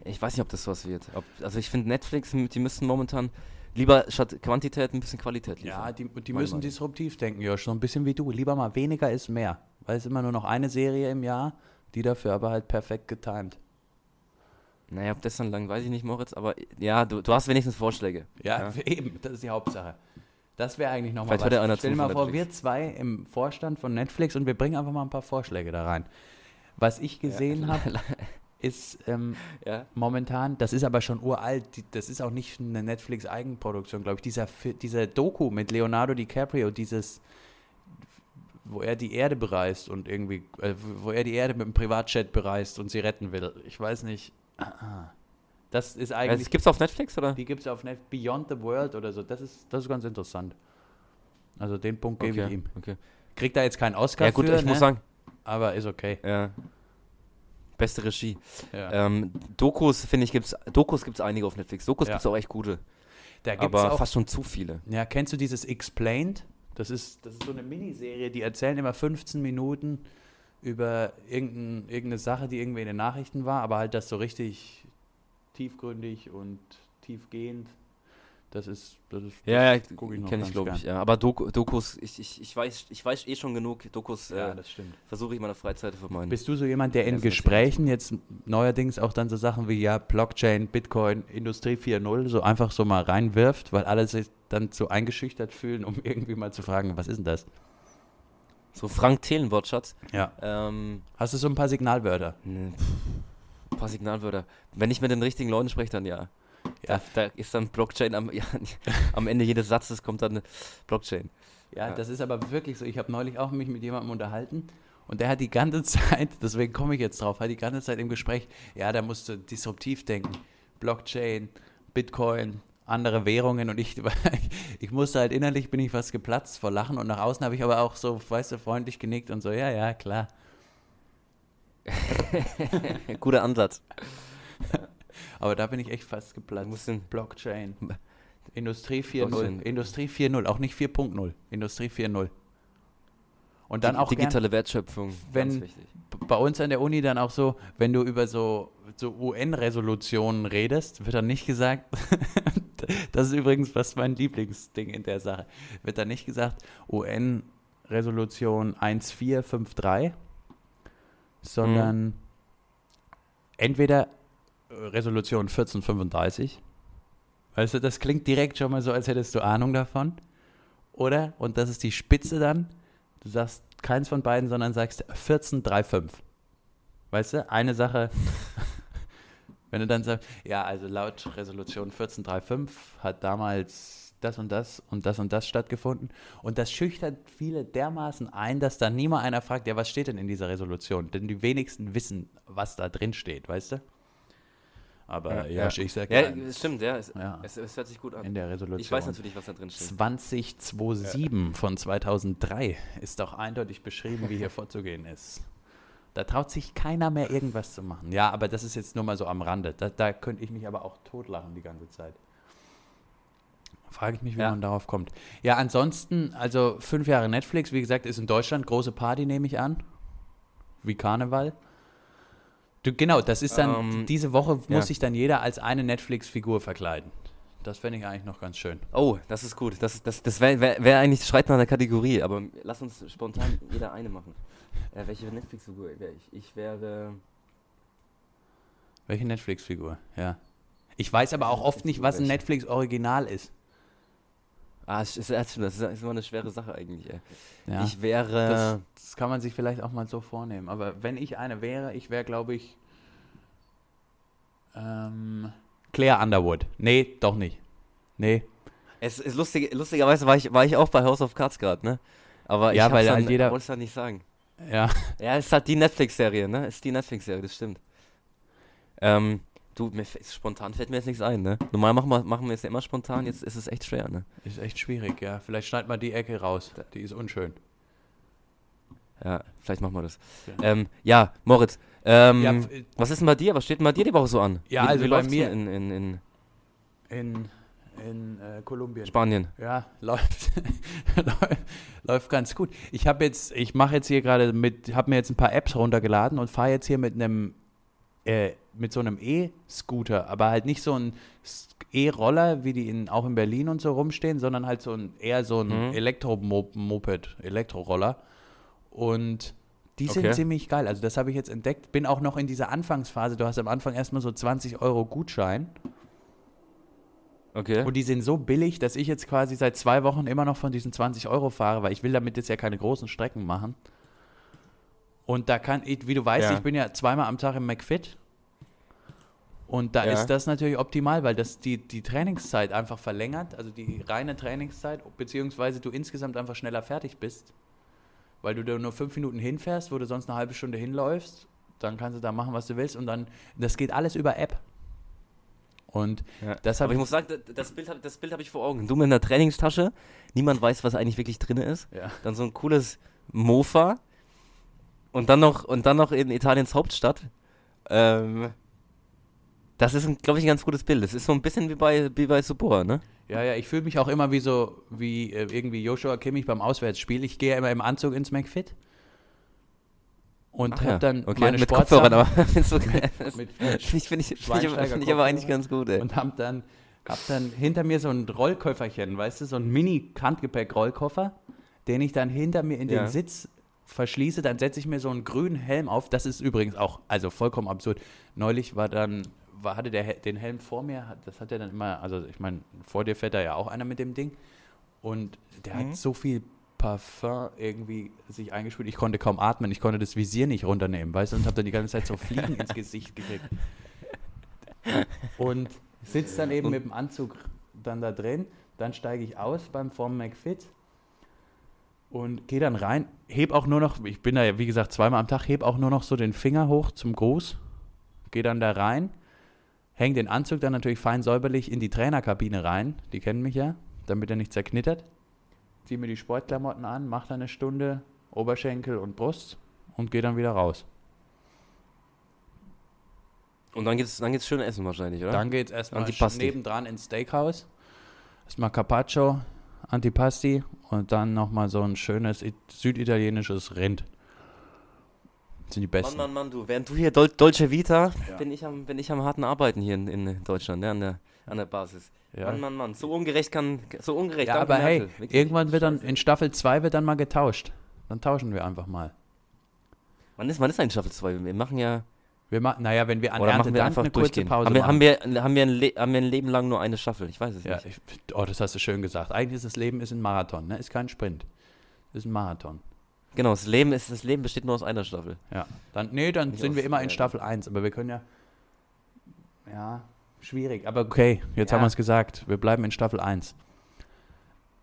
ich weiß nicht, ob das was wird. Ob, also ich finde Netflix, die müssen momentan lieber statt Quantität ein bisschen Qualität liefern. Ja, die, die müssen Meinung. disruptiv denken, Josh, so ein bisschen wie du. Lieber mal weniger ist mehr. Weil es immer nur noch eine Serie im Jahr, die dafür aber halt perfekt getimed. Naja, ob das dann lang, weiß ich nicht, Moritz, aber ja, du, du hast wenigstens Vorschläge. Ja, (laughs) eben, das ist die Hauptsache. Das wäre eigentlich nochmal ja einer Stell dir mal vor, Netflix. wir zwei im Vorstand von Netflix und wir bringen einfach mal ein paar Vorschläge da rein. Was ich gesehen habe, (laughs) ist ähm, Ja. momentan, das ist aber schon uralt, das ist auch nicht eine Netflix-Eigenproduktion, glaube ich, dieser, dieser Doku mit Leonardo DiCaprio, dieses, wo er die Erde bereist und irgendwie, äh, wo er die Erde mit dem Privatjet bereist und sie retten will. Ich weiß nicht. (clears throat) Das ist Das eigentlich, gibt's auf Netflix oder? die gibt es auf Netflix, Beyond the World oder so, das ist, das ist ganz interessant. Also den Punkt gebe ich Okay, ihm. okay. Kriegt da jetzt keinen Oscar Ja gut, für, ich muss ne? sagen, aber ist okay. ja. Beste Regie. Ja. Ähm, Dokus, finde ich, gibt's Dokus gibt's einige auf Netflix. Dokus Ja. gibt's auch echt gute. Aber auch fast schon zu viele. Ja, kennst du dieses Explained? Das ist, das ist so eine Miniserie, die erzählen immer 15 Minuten über irgendein, irgendeine Sache, die irgendwie in den Nachrichten war, aber halt das so richtig tiefgründig und tiefgehend. Das ist, das ist Ja, ja, ich kenne ich, glaube ich. Ja. Aber Doku, Dokus, ich, ich, ich, weiß, ich weiß eh schon genug. Dokus ja, äh, das stimmt. versuche ich in meiner Freizeit zu vermeiden. Bist du so jemand, der in. Gesprächen jetzt neuerdings auch dann so Sachen wie ja, Blockchain, Bitcoin, Industrie 4.0 so einfach so mal reinwirft, weil alle sich dann so eingeschüchtert fühlen, um irgendwie mal zu fragen, was ist denn das? So Frank Thelen Wortschatz. Ja. Ähm, Hast du so ein paar Signalwörter? ne, pff, ein paar Signalwörter. Wenn ich mit den richtigen Leuten spreche, dann ja. Ja. Da, ist dann Blockchain am, (laughs) ja, am Ende jedes Satzes kommt dann Blockchain. Ja, Ja. das ist aber wirklich so. Ich habe neulich auch mich mit jemandem unterhalten und der hat die ganze (laughs) Zeit, deswegen komme ich jetzt drauf, hat die ganze Zeit im Gespräch, ja, da musst du disruptiv denken. Blockchain, Bitcoin, andere Währungen und ich, (laughs) ich musste halt innerlich bin ich fast geplatzt vor Lachen und nach außen habe ich aber auch so, weißt du, freundlich genickt und so, ja, ja, klar. Guter Ansatz. Aber da bin ich echt fast geplatzt. musst den, Blockchain. (laughs) Industrie 4.0. Blockchain. Industrie 4.0, auch nicht 4.0. Industrie 4.0 Und dann auch gern, digitale Wertschöpfung. wenn- bei uns an der Uni dann auch so, wenn du über so, so UN-Resolutionen redest, wird dann nicht gesagt, (laughs) das ist übrigens fast mein Lieblingsding in der Sache, wird dann nicht gesagt UN-Resolution 1453, sondern entweder äh, Resolution 1435, weißt du, das klingt direkt schon mal so, als hättest du Ahnung davon, oder, und das ist die Spitze dann, du sagst keins von beiden, sondern sagst 1435. Weißt du, eine Sache, (laughs) wenn du dann sagst, ja, also laut Resolution 1435 hat damals das und das und das und das stattgefunden. Und das schüchtert viele dermaßen ein, dass dann niemand einer fragt, ja, was steht denn in dieser Resolution? Denn die wenigsten wissen, was da drin steht, weißt du? Aber ja, Ja, ich sag Ja, ja, es stimmt, ja. Es, Ja. es, es hört sich gut an. in der Resolution. Ich weiß natürlich, was da drin steht. 2027 von 2003 ist doch eindeutig beschrieben, wie hier (laughs) vorzugehen ist. Da traut sich keiner mehr irgendwas zu machen. Ja, aber das ist jetzt nur mal so am Rande. Da, da könnte ich mich aber auch totlachen die ganze Zeit. Frage ich mich, wie Ja. man darauf kommt. Ja, ansonsten, also fünf Jahre Netflix, wie gesagt, ist in Deutschland große Party, nehme ich an. Wie Karneval. Du, genau, das ist dann, Ähm, diese Woche ja. muss sich dann jeder als eine Netflix-Figur verkleiden. Das fände ich eigentlich noch ganz schön. Oh, das ist gut. Das, das, das wäre wär, wär eigentlich schreit nach der Kategorie, aber lass uns spontan jeder eine machen. Äh, welche Netflix-Figur wäre ich? Ich wäre. Welche Netflix-Figur? Ja. Ich weiß aber auch oft nicht, was ein? Netflix-Original ist. Ah, das ist das ist immer eine schwere Sache eigentlich. Ey. Ja. Ich wäre. das, das kann man sich vielleicht auch mal so vornehmen. Aber wenn ich eine wäre, ich wäre, glaube ich, ähm, Claire Underwood. Nee, doch nicht. Nee. Es ist lustig, lustigerweise war ich, war ich auch bei House of Cards gerade, ne? Aber ich Ja, hab's weil dann, halt jeder- wollte es halt nicht sagen. Ja. Ja, es ist halt die Netflix-Serie, ne? Es ist die Netflix-Serie, das stimmt. Ähm, du, mir, spontan fällt mir jetzt nichts ein, ne? Normal machen wir, machen wir es ja immer spontan, jetzt ist es echt schwer, ne? Ist echt schwierig, ja. Vielleicht schneid mal die Ecke raus. Die ist unschön. Ja, vielleicht machen wir das. Ja. Ähm, ja, Moritz, ähm, Ja, was ist denn bei dir? Was steht denn bei dir die Woche so an? Ja, wie, also wie bei mir- in, in, in in, in äh, Kolumbien. Spanien? Ja, läuft, (laughs) läuft, läuft ganz gut. Ich habe jetzt, ich mache jetzt hier gerade mit, habe mir jetzt ein paar Apps runtergeladen und fahre jetzt hier mit einem, äh, mit so einem E-Scooter, aber halt nicht so ein E-Roller, wie die in, auch in Berlin und so rumstehen, sondern halt so ein, eher so ein Mhm. Elektromoped, Elektroroller. Und die sind Okay. ziemlich geil. Also das habe ich jetzt entdeckt. Bin auch noch in dieser Anfangsphase. Du hast am Anfang erstmal so 20 Euro Gutschein. Okay. Und die sind so billig, dass ich jetzt quasi seit zwei Wochen immer noch von diesen 20 Euro fahre, weil ich will damit jetzt ja keine großen Strecken machen. Und da kann ich, wie du weißt, Ja. ich bin ja zweimal am Tag im McFit. Und da Ja. ist das natürlich optimal, weil das die, die Trainingszeit einfach verlängert, also die reine Trainingszeit, beziehungsweise du insgesamt einfach schneller fertig bist. Weil du da nur fünf Minuten hinfährst, wo du sonst eine halbe Stunde hinläufst, dann kannst du da machen, was du willst. Und dann, das geht alles über App. Und Ja. das habe ich ich. muss sagen, da- das Bild, hab- das Bild habe ich vor Augen. Du mit einer Trainingstasche, niemand weiß, was eigentlich wirklich drin ist. Ja. Dann so ein cooles Mofa und dann noch, und dann noch in Italiens Hauptstadt Ähm, das ist, glaube ich, ein ganz gutes Bild. Das ist so ein bisschen wie bei, wie bei Subora, ne? Ja, ja, ich fühle mich auch immer wie so, wie äh, irgendwie Joshua Kimmich beim Auswärtsspiel. Ich gehe immer im Anzug ins McFit und Ach habe ja, dann okay, meine mit Sportsachen Kopfhörern, aber (laughs) du, mit, finde ich, finde ich, find ich, find ich aber eigentlich ganz gut, ey. und hab dann, hab dann hinter mir so ein Rollköfferchen, weißt du, so ein Mini-Handgepäck-Rollkoffer, den ich dann hinter mir in den Ja. Sitz verschließe. Dann setze ich mir so einen grünen Helm auf. Das ist übrigens auch, also vollkommen absurd. Neulich war dann, war, hatte der den Helm vor mir, das hat er dann immer, also ich meine, vor dir fährt da ja auch einer mit dem Ding. Und der Mhm. hat so viel Parfum irgendwie sich eingespielt, ich konnte kaum atmen, ich konnte das Visier nicht runternehmen, weißt du, und habe dann die ganze Zeit so Fliegen (laughs) ins Gesicht gekriegt. Und sitze dann eben Und- mit dem Anzug dann da drin, dann steige ich aus beim Form McFit und gehe dann rein, heb auch nur noch, ich bin da ja wie gesagt zweimal am Tag, heb auch nur noch so den Finger hoch zum Gruß, gehe dann da rein, häng den Anzug dann natürlich fein säuberlich in die Trainerkabine rein, die kennen mich ja, damit er nicht zerknittert, ziehe mir die Sportklamotten an, mache dann eine Stunde Oberschenkel und Brust und gehe dann wieder raus. Und dann geht's, dann geht's schön essen wahrscheinlich, oder? Dann geht's erstmal Antipasti. nebendran ins Steakhouse. Erstmal Carpaccio, Antipasti und dann nochmal so ein schönes süditalienisches Rind. Sind die Mann, besten. Mann, Mann, du, während du hier Dol Dolce Vita, Ja. bin, ich am, bin ich am harten Arbeiten hier in, in Deutschland, ja, an der, an der Basis. Ja. Mann, Mann, Mann, so ungerecht kann, so ungerecht. Ja, aber hey, Merkel. Irgendwann wird dann in Staffel 2 wird dann mal getauscht. Dann tauschen wir einfach mal. Wann ist, wann ist eigentlich Staffel 2? Wir machen ja, Wir machen, naja, wenn wir an oder machen wir einfach eine durchgehen. Pause haben, wir, haben, wir, haben, wir ein haben wir ein Leben lang nur eine Staffel? Ich weiß es ja, nicht. ich, oh, das hast du schön gesagt. Eigentlich ist das Leben ist ein Marathon, ne? Ist kein Sprint. Ist ein Marathon. Genau, das Leben, ist, das Leben besteht nur aus einer Staffel. Ja. Dann, nee, dann Nicht sind wir immer in. Staffel 1, aber wir können ja. Ja, schwierig. Aber okay, jetzt Ja. haben wir es gesagt. Wir bleiben in Staffel 1.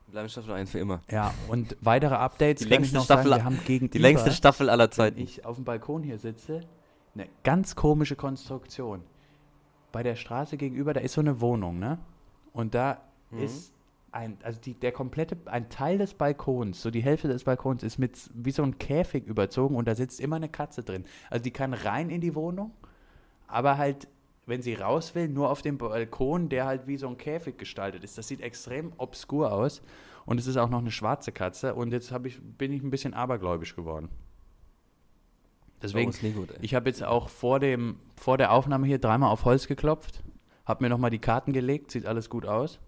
Wir bleiben Staffel 1 für immer. Ja, und weitere Updates Die längste Staffel- sagen, wir haben gegenüber, Die längste Staffel aller wenn Zeiten. ich auf dem Balkon hier sitze, eine ganz komische Konstruktion. Bei der Straße gegenüber, da ist so eine Wohnung, ne? Und da Mhm. ist ein, also die, der komplette, ein Teil des Balkons, so die Hälfte des Balkons ist mit wie so ein Käfig überzogen und da sitzt immer eine Katze drin. Also die kann rein in die Wohnung, aber halt, wenn sie raus will, nur auf dem Balkon, der halt wie so ein Käfig gestaltet ist. Das sieht extrem obskur aus und es ist auch noch eine schwarze Katze und jetzt ich, bin ich ein bisschen abergläubisch geworden. Deswegen, oh, gut, ich habe jetzt auch vor, dem, vor der Aufnahme hier dreimal auf Holz geklopft, habe mir nochmal die Karten gelegt, sieht alles gut aus.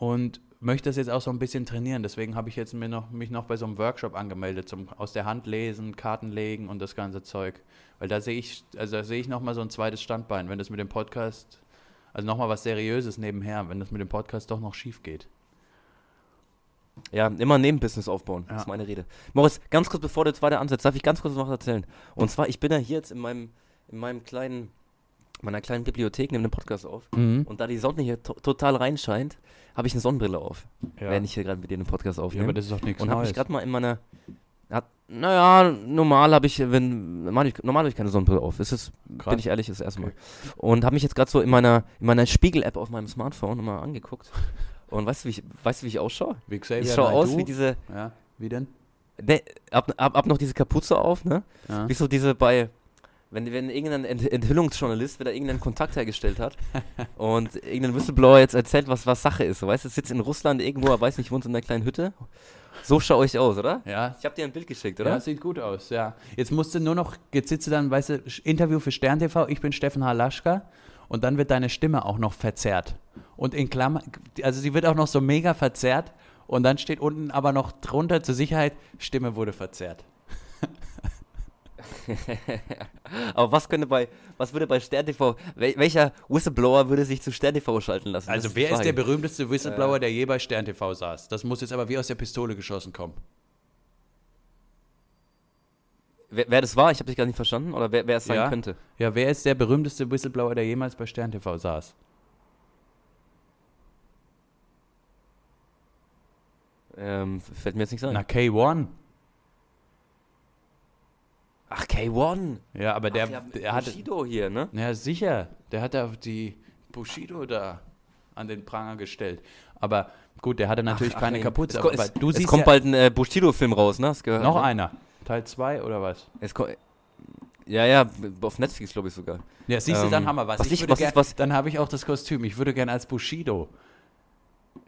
Und möchte das jetzt auch so ein bisschen trainieren. Deswegen habe ich jetzt mir noch, mich noch bei so einem Workshop angemeldet, zum aus der Hand lesen, Karten legen und das ganze Zeug. Weil da sehe ich, also da sehe ich nochmal so ein zweites Standbein, wenn das mit dem Podcast, also nochmal was Seriöses nebenher, wenn das mit dem Podcast doch noch schief geht. Ja, immer ein Nebenbusiness aufbauen. Das Ja. ist meine Rede. Moritz, ganz kurz bevor du jetzt weiter ansetzt, darf ich ganz kurz noch was erzählen. Und zwar, ich bin ja hier jetzt in meinem, in meinem kleinen, meiner kleinen Bibliothek, nehme den Podcast auf. Mhm. Und da die Sonne hier to total reinscheint, habe ich eine Sonnenbrille auf, Ja. während ich hier gerade mit dir den Podcast ja, aufnehme. aber das ist doch nichts und habe mich gerade mal in meiner. Hat, naja, normal habe ich, wenn normal, hab ich- normal habe ich keine Sonnenbrille auf. Ist, Krass. bin ich ehrlich, das erste Mal. Und habe mich jetzt gerade so in meiner, in meiner Spiegel-App auf meinem Smartphone mal angeguckt. Und weißt du, wie ich, weißt du, wie ich ausschaue? Wie Xavier Ich schaue aus Naidoo. wie diese, Ja, wie denn? ne, ab, ab, ab noch diese Kapuze auf, ne? Ja. Wie so diese bei, wenn, wenn irgendein Ent Enthüllungsjournalist wieder irgendeinen Kontakt hergestellt hat und irgendein Whistleblower jetzt erzählt, was, was Sache ist. So, weißt du, sitzt in Russland irgendwo, er weiß nicht, wohnt in einer kleinen Hütte. So schaue ich aus, oder? ja, Ich habe dir ein Bild geschickt, Ja, oder? sieht gut aus, ja. Jetzt musst du nur noch, jetzt sitzt du dann, weißt du, Interview für Stern TV, ich bin Steffen Halaschka und dann wird deine Stimme auch noch verzerrt. Und in Klammer, also sie wird auch noch so mega verzerrt und dann steht unten aber noch drunter zur Sicherheit, Stimme wurde verzerrt. (laughs) Aber was könnte bei, was würde bei Stern TV, wel, welcher Whistleblower würde sich zu Stern TV schalten lassen? Das Also die wer ist der berühmteste Whistleblower, der je bei Stern TV saß? Das muss jetzt aber wie aus der Pistole geschossen kommen. wer, wer das war? Ich habe dich gar nicht verstanden. Oder wer, wer es sein Ja. könnte? Ja, wer ist der berühmteste Whistleblower, der jemals bei Stern TV saß? Ähm, fällt mir jetzt nicht ein. Na, K1. Ach, K1. Ja, aber der, Ach, ja, der hatte, Bushido hier, ne? Ja, sicher. Der hat da die Bushido da an den Pranger gestellt. Aber gut, der hatte natürlich Ach, keine nee. Kapuze. Es, es, du es siehst kommt ja bald ein äh, Bushido-Film raus, ne? Hast gehört, noch ne? einer. Teil 2 oder was? Es Ja, ja, auf Netflix glaube ich sogar. Ja, siehst du, dann Ähm, haben wir was. was ich ich- was gern, was- dann habe ich auch das Kostüm. Ich würde gerne als Bushido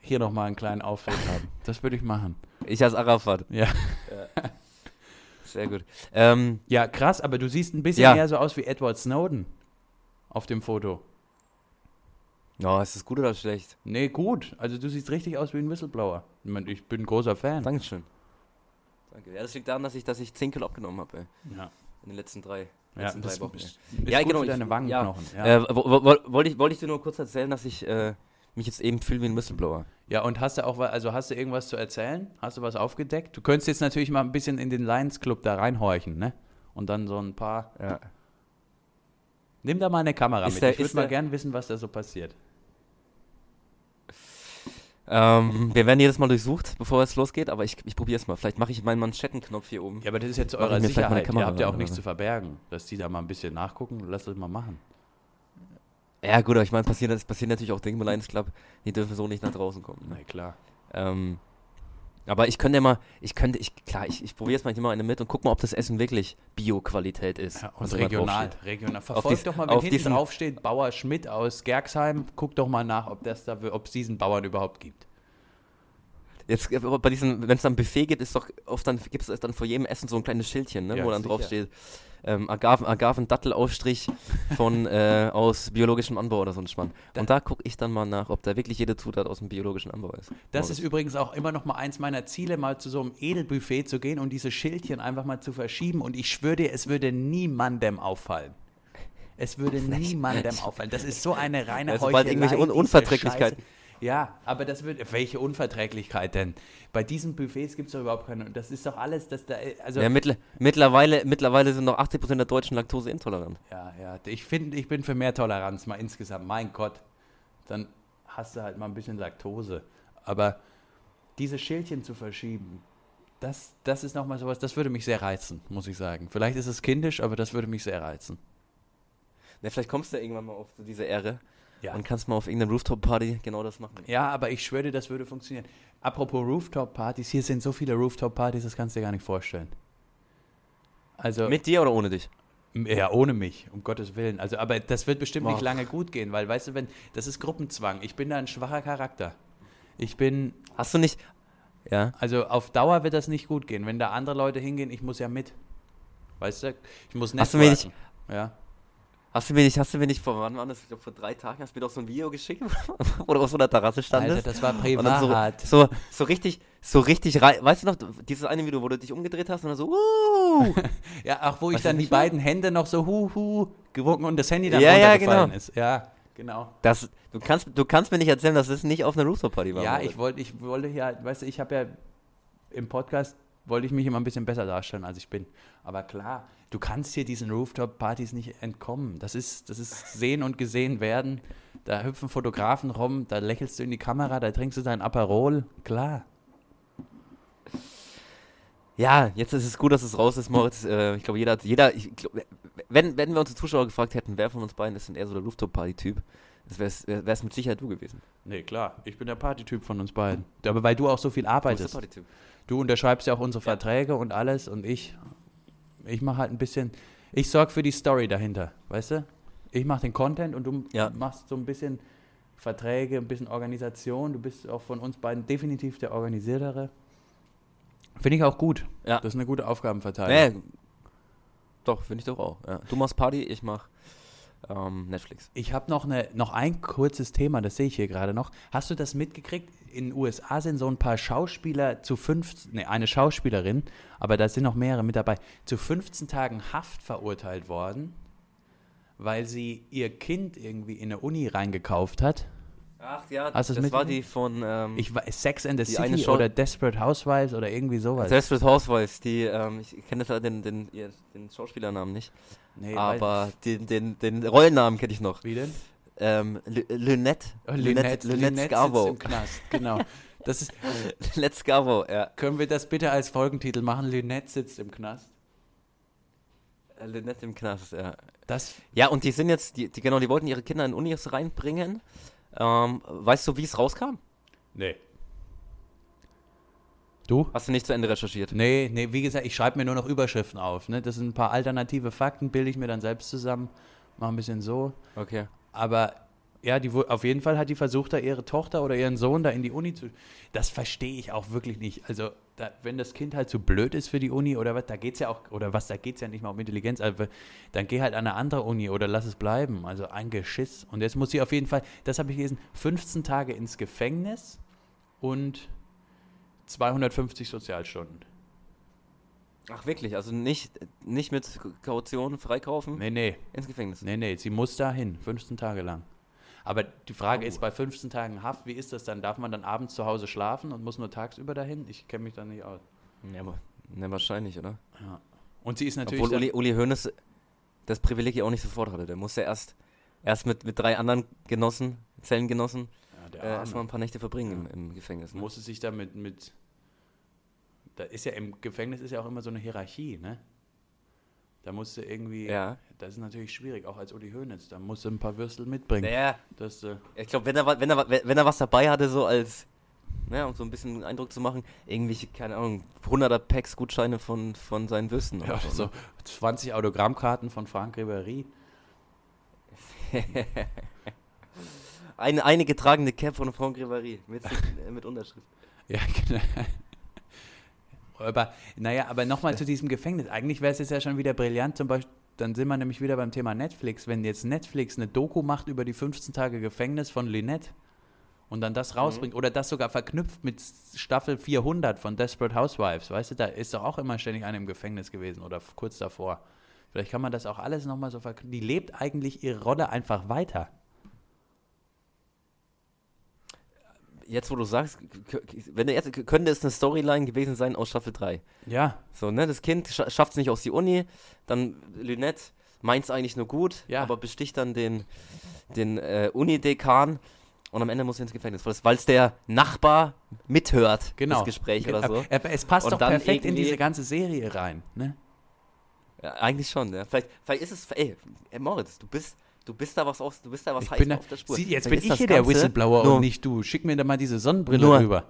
hier nochmal einen kleinen Auftritt haben. Das würde ich machen. Ich als Arafat. Ja. Sehr gut. Ähm, ja, krass, aber du siehst ein bisschen Ja. eher so aus wie Edward Snowden auf dem Foto. ja, ist das gut oder schlecht? Nee, gut. Also du siehst richtig aus wie ein Whistleblower. Ich, mein, ich bin ein großer Fan. Dankeschön. Danke. Ja, das liegt daran, dass ich, dass ich 10 Kilo abgenommen habe Ja, in den letzten drei, ja letzten drei Wochen. ist, ey. ist Ja, genau, ich- deine Wangenknochen. Ja, Äh, wo- wo- Wollte ich, wollte ich dir nur kurz erzählen, dass ich äh, mich jetzt eben fühle wie ein Whistleblower. ja, und hast du auch also hast du irgendwas zu erzählen? Hast du was aufgedeckt? Du könntest jetzt natürlich mal ein bisschen in den Lions Club da reinhorchen, ne? Und dann so ein paar. Ja. Nimm da mal eine Kamera Ist mit. der- ich würde mal der- gern wissen, was da so passiert. Ähm, wir werden jedes Mal durchsucht, bevor es losgeht, aber ich, ich probiere es mal. Vielleicht mache ich meinen Manschettenknopf hier oben. Ja, aber das ist jetzt eure Sicherheit. Ihr Kamera habt ja auch nichts oder? zu verbergen. Dass die da mal ein bisschen nachgucken, lasst das mal machen. Ja, gut, aber ich meine, passiert, es passieren natürlich auch Dinge im Lions Club, die dürfen so nicht nach draußen kommen. Na Ne? klar. Ähm, aber ich könnte ja mal, ich könnte, ich, klar, ich, ich probiere jetzt mal, nehme mal eine mit und guck mal, ob das Essen wirklich Bio-Qualität ist. Ja, und da regional, regional. Verfolgt dies- doch mal, wenn auf hinten diesen- drauf steht, Bauer Schmidt aus Gergsheim, guckt doch mal nach, ob das da, ob es diesen Bauern überhaupt gibt. Jetzt äh, bei diesen, wenn es dann ein Buffet gibt, ist doch oft dann gibt es dann vor jedem Essen so ein kleines Schildchen, ne, Ja, wo dann sicher. drauf steht ähm, Agaven, Agavendattelaufstrich von (laughs) äh, aus biologischem Anbau oder so ein Schmarrn. Und da gucke ich dann mal nach, ob da wirklich jede Zutat aus dem biologischen Anbau ist. Das ist übrigens auch immer noch mal eins meiner Ziele, mal zu so einem Edelbuffet zu gehen und diese Schildchen einfach mal zu verschieben. Und ich schwöre dir, es würde niemandem auffallen. Es würde (laughs) niemandem auffallen. Das ist so eine reine Ja, sobald Heuchelei, irgendwelche Un- Unverträglichkeiten. Scheiße. Ja, aber das wird. Welche Unverträglichkeit denn? Bei diesen Buffets gibt es doch überhaupt keine. Das ist doch alles, das da. Also, ja, mittler, mittlerweile, mittlerweile sind noch 80% der Deutschen laktoseintolerant. Ja, ja. Ich finde, ich bin für mehr Toleranz mal insgesamt. Mein Gott. Dann hast du halt mal ein bisschen Laktose. Aber diese Schildchen zu verschieben, das, das ist nochmal sowas, das würde mich sehr reizen, muss ich sagen. Vielleicht ist es kindisch, aber das würde mich sehr reizen. Ja, vielleicht kommst du ja irgendwann mal auf so diese Ehre Ja. und kannst mal auf irgendeiner Rooftop-Party genau das machen. Ja, aber ich schwöre dir, das würde funktionieren. Apropos Rooftop-Partys, hier sind so viele Rooftop-Partys, das kannst du dir gar nicht vorstellen. Also, Mit dir oder ohne dich? Ja, ohne mich, um Gottes Willen. Also, aber das wird bestimmt nicht Ach. lange gut gehen, weil, weißt du, wenn, das ist Gruppenzwang. Ich bin da ein schwacher Charakter. Ich bin, Hast du nicht. Ja. also auf Dauer wird das nicht gut gehen. Wenn da andere Leute hingehen, ich muss ja mit. Weißt du, ich muss Hast du mir nicht-. Ja. Hast du mir nicht, hast du mir nicht vor, wann war das? Ich glaube, vor drei Tagen hast du mir doch so ein Video geschickt, (laughs) wo du auf so einer Terrasse standest. Alter, das war privat. so, so, so richtig, so richtig rein. Weißt du noch, dieses eine Video, wo du dich umgedreht hast und dann so, uh, (laughs) ja, auch wo ich Weißt dann die mehr? beiden Hände noch so hu hu gewunken und das Handy dann Ja, ja, runtergefallen genau. ist. Ja, genau. das, du, kannst, du kannst mir nicht erzählen, dass das nicht auf einer Rooftop-Party war. Ja, ich wollte, ich wollte halt, weißt du, ich habe ja im Podcast wollte ich mich immer ein bisschen besser darstellen, als ich bin. Aber klar, du kannst hier diesen Rooftop-Partys nicht entkommen. Das ist, das ist sehen und gesehen werden. Da hüpfen Fotografen rum, da lächelst du in die Kamera, da trinkst du dein Aperol. Klar. Ja, jetzt ist es gut, dass es raus ist, Moritz. Äh, ich glaube, jeder hat, jeder, ich glaub, wenn, wenn wir unsere Zuschauer gefragt hätten, wer von uns beiden ist denn eher so der Rooftop-Party-Typ, das wäre es mit Sicherheit du gewesen. Nee, klar. Ich bin der Partytyp von uns beiden. Aber weil du auch so viel Du bist arbeitest. der Party-Typ. Du unterschreibst ja auch unsere Verträge und alles und ich, ich mache halt ein bisschen, ich sorge für die Story dahinter, weißt du? Ich mache den Content und du Ja. machst so ein bisschen Verträge, ein bisschen Organisation. Du bist auch von uns beiden definitiv der Organisiertere. Finde ich auch gut. Ja. Das ist eine gute Aufgabenverteilung. Nee, doch, finde ich doch auch. Ja. Du machst Party, ich mach ähm, Netflix. Ich habe noch, eine, noch ein kurzes Thema, das sehe ich hier gerade noch. Hast du das mitgekriegt? In den USA sind so ein paar Schauspieler zu 15, ne, eine Schauspielerin, aber da sind noch mehrere mit dabei, zu 15 Tagen Haft verurteilt worden, weil sie ihr Kind irgendwie in eine Uni reingekauft hat. Ach ja, du's das war die von ähm, Ich weiß, Sex and the City oder Desperate Housewives oder irgendwie sowas. Desperate Housewives, die, ähm, ich kenne den, den, den Schauspielernamen nicht, Nee, aber den, den, den Rollennamen kenne ich noch. Wie denn? Ähm, Lynette. Oh, Lynette, Lynette Lynette sitzt Scavo. im Knast, genau. Das ist, (laughs) Lynette Scavo, ja. können wir das bitte als Folgentitel machen? Lynette sitzt im Knast. Äh, Lynette im Knast, ja. Das Ja, und die sind jetzt, die, die, genau, die wollten ihre Kinder in Unis reinbringen. Ähm, weißt du, wie es rauskam? Nee. Du? Hast du nicht zu Ende recherchiert? Nee, nee, wie gesagt, ich schreibe mir nur noch Überschriften auf. Ne? Das sind ein paar alternative Fakten, bilde ich mir dann selbst zusammen, mache ein bisschen so. Okay. Aber ja, die, auf jeden Fall hat die versucht, da ihre Tochter oder ihren Sohn da in die Uni zu. Das verstehe ich auch wirklich nicht. Also, da, wenn das Kind halt zu blöd ist für die Uni oder was, da geht's ja auch, oder was, da geht's ja nicht mal um Intelligenz, also, dann geh halt an eine andere Uni oder lass es bleiben. Also ein Geschiss. Und jetzt muss sie auf jeden Fall, das habe ich gelesen, 15 Tage ins Gefängnis und 250 Sozialstunden. Ach wirklich, also nicht, nicht mit Kaution freikaufen Nee, nee, ins Gefängnis. nee, nee, sie muss da hin, 15 Tage lang. Aber die Frage Oh. ist, bei 15 Tagen Haft, wie ist das dann? Darf man dann abends zu Hause schlafen und muss nur tagsüber dahin? Ich kenne mich da nicht aus. Ja, aber ne, wahrscheinlich, oder? Ja. Und sie ist natürlich. Obwohl Uli, Uli Hoeneß das Privileg ja auch nicht sofort hatte. Der musste erst, erst mit, mit drei anderen Genossen, Zellengenossen, äh, erstmal ein paar Nächte verbringen im, im Gefängnis. Ne? musste sich da mit, mit. Da ist ja im Gefängnis ist ja auch immer so eine Hierarchie, ne? Da musste irgendwie. Ja. Das ist natürlich schwierig, auch als Uli Hoeneß. Da musste ein paar Würstel mitbringen. Naja, Das, äh, ich glaube, wenn er, wenn, er, wenn er was dabei hatte, so als, ne, um so ein bisschen einen Eindruck zu machen, irgendwelche, keine Ahnung, 100er Packs Gutscheine von, von seinen Würsten. ja, oder so ne? 20 Autogrammkarten von Frank Ribéry. (laughs) Eine, eine getragene Cap von Franck Rivary mit, äh, mit Unterschrift. (laughs) Ja, genau. Aber, naja, aber nochmal zu diesem Gefängnis. Eigentlich wäre es jetzt ja schon wieder brillant, zum Beispiel, dann sind wir nämlich wieder beim Thema Netflix. Wenn jetzt Netflix eine Doku macht über die 15 Tage Gefängnis von Lynette und dann das rausbringt oder das sogar verknüpft mit Staffel 400 von Desperate Housewives, weißt du, da ist doch auch immer ständig eine im Gefängnis gewesen oder kurz davor. Vielleicht kann man das auch alles nochmal so verknüpfen. Die lebt eigentlich ihre Rolle einfach weiter. Jetzt, wo du sagst, wenn du jetzt, könnte es eine Storyline gewesen sein aus Staffel 3. Ja, So, ne, das Kind scha schafft es nicht aus die Uni, dann Lynette meint es eigentlich nur gut, Ja. aber besticht dann den, den äh, Unidekan und am Ende muss er ins Gefängnis, weil es der Nachbar mithört, genau. das Gespräch Ge- oder so. Aber Es passt Und doch perfekt in diese ganze Serie rein. Ne? Ja, eigentlich schon, ja. Vielleicht, vielleicht ist es, ey, ey Moritz, du bist, du bist da was auf, du bist da was Ich heiß da, auf der Spur. Sie, jetzt Vielleicht bin ich hier der Whistleblower nur, und nicht du. Schick mir da mal diese Sonnenbrille Nur- rüber.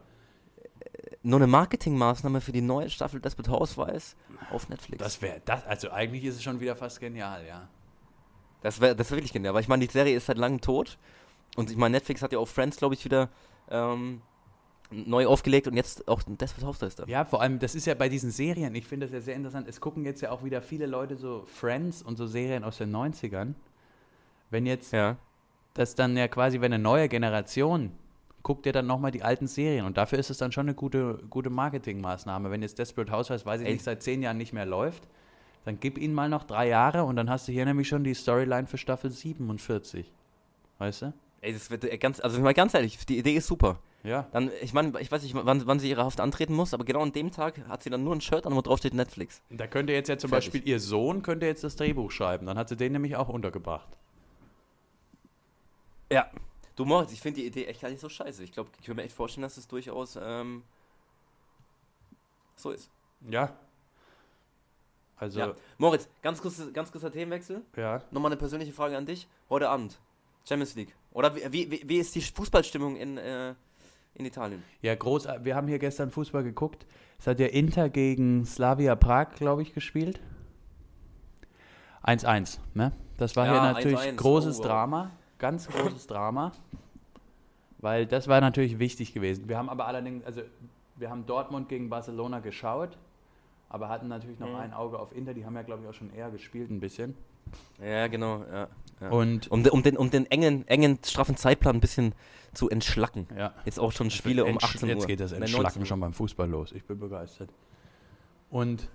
nur eine Marketingmaßnahme für die neue Staffel Desperate Housewives auf Netflix. Das wäre das, also eigentlich ist es schon wieder fast genial, ja. Das wäre das wär wirklich genial, weil ich meine, die Serie ist seit langem tot. Und ich meine, Netflix hat ja auch Friends, glaube ich, wieder ähm, neu aufgelegt und jetzt auch Desperate Housewives da. Ja, vor allem, das ist ja bei diesen Serien, ich finde das ja sehr interessant. Es gucken jetzt ja auch wieder viele Leute so Friends und so Serien aus den 90ern. Wenn jetzt Ja. das dann ja quasi, wenn eine neue Generation guckt ja dann nochmal die alten Serien und dafür ist es dann schon eine gute, gute Marketingmaßnahme. Wenn jetzt Desperate Housewives, weiß ich Ey. nicht, seit zehn Jahren nicht mehr läuft, dann gib ihnen mal noch drei Jahre und dann hast du hier nämlich schon die Storyline für Staffel 47. Weißt du? Ey, das wird äh, ganz, also mal ganz ehrlich, die Idee ist super. Ja. Dann, ich meine, ich weiß nicht, wann, wann sie ihre Haft antreten muss, aber genau an dem Tag hat sie dann nur ein Shirt an, wo drauf steht Netflix. Da könnte jetzt ja zum Fertig. Beispiel ihr Sohn könnte jetzt das Drehbuch schreiben. Dann hat sie den nämlich auch untergebracht. Ja. Du Moritz, ich finde die Idee echt gar nicht so scheiße. Ich glaube, ich kann mir echt vorstellen, dass es durchaus ähm, so ist. Ja. Also, Ja. ja. Moritz, ganz, kurz, ganz kurzer Themenwechsel. ja. Nochmal eine persönliche Frage an dich. Heute Abend, Champions League. Oder wie, wie, wie- ist die Fußballstimmung in, äh, in Italien? groß. Wir haben hier gestern Fußball geguckt. Es hat ja Inter gegen Slavia Prag, glaube ich, gespielt. 1-1, ne? Das war Ja, hier natürlich 1-1. großes Oh, wow. Drama. Ganz großes Drama. Weil das war natürlich wichtig gewesen. Wir haben aber allerdings, also wir haben Dortmund gegen Barcelona geschaut, aber hatten natürlich noch Mhm. ein Auge auf Inter. Die haben ja, glaube ich, auch schon eher gespielt ein bisschen. Ja, genau. Ja, ja. Und Um, um, den, um den engen, engen, straffen Zeitplan ein bisschen zu entschlacken. ja. Jetzt auch schon Spiele um Entsch- 18 Uhr. Jetzt geht das Entschlacken 19 Uhr. schon beim Fußball los. Ich bin begeistert. Und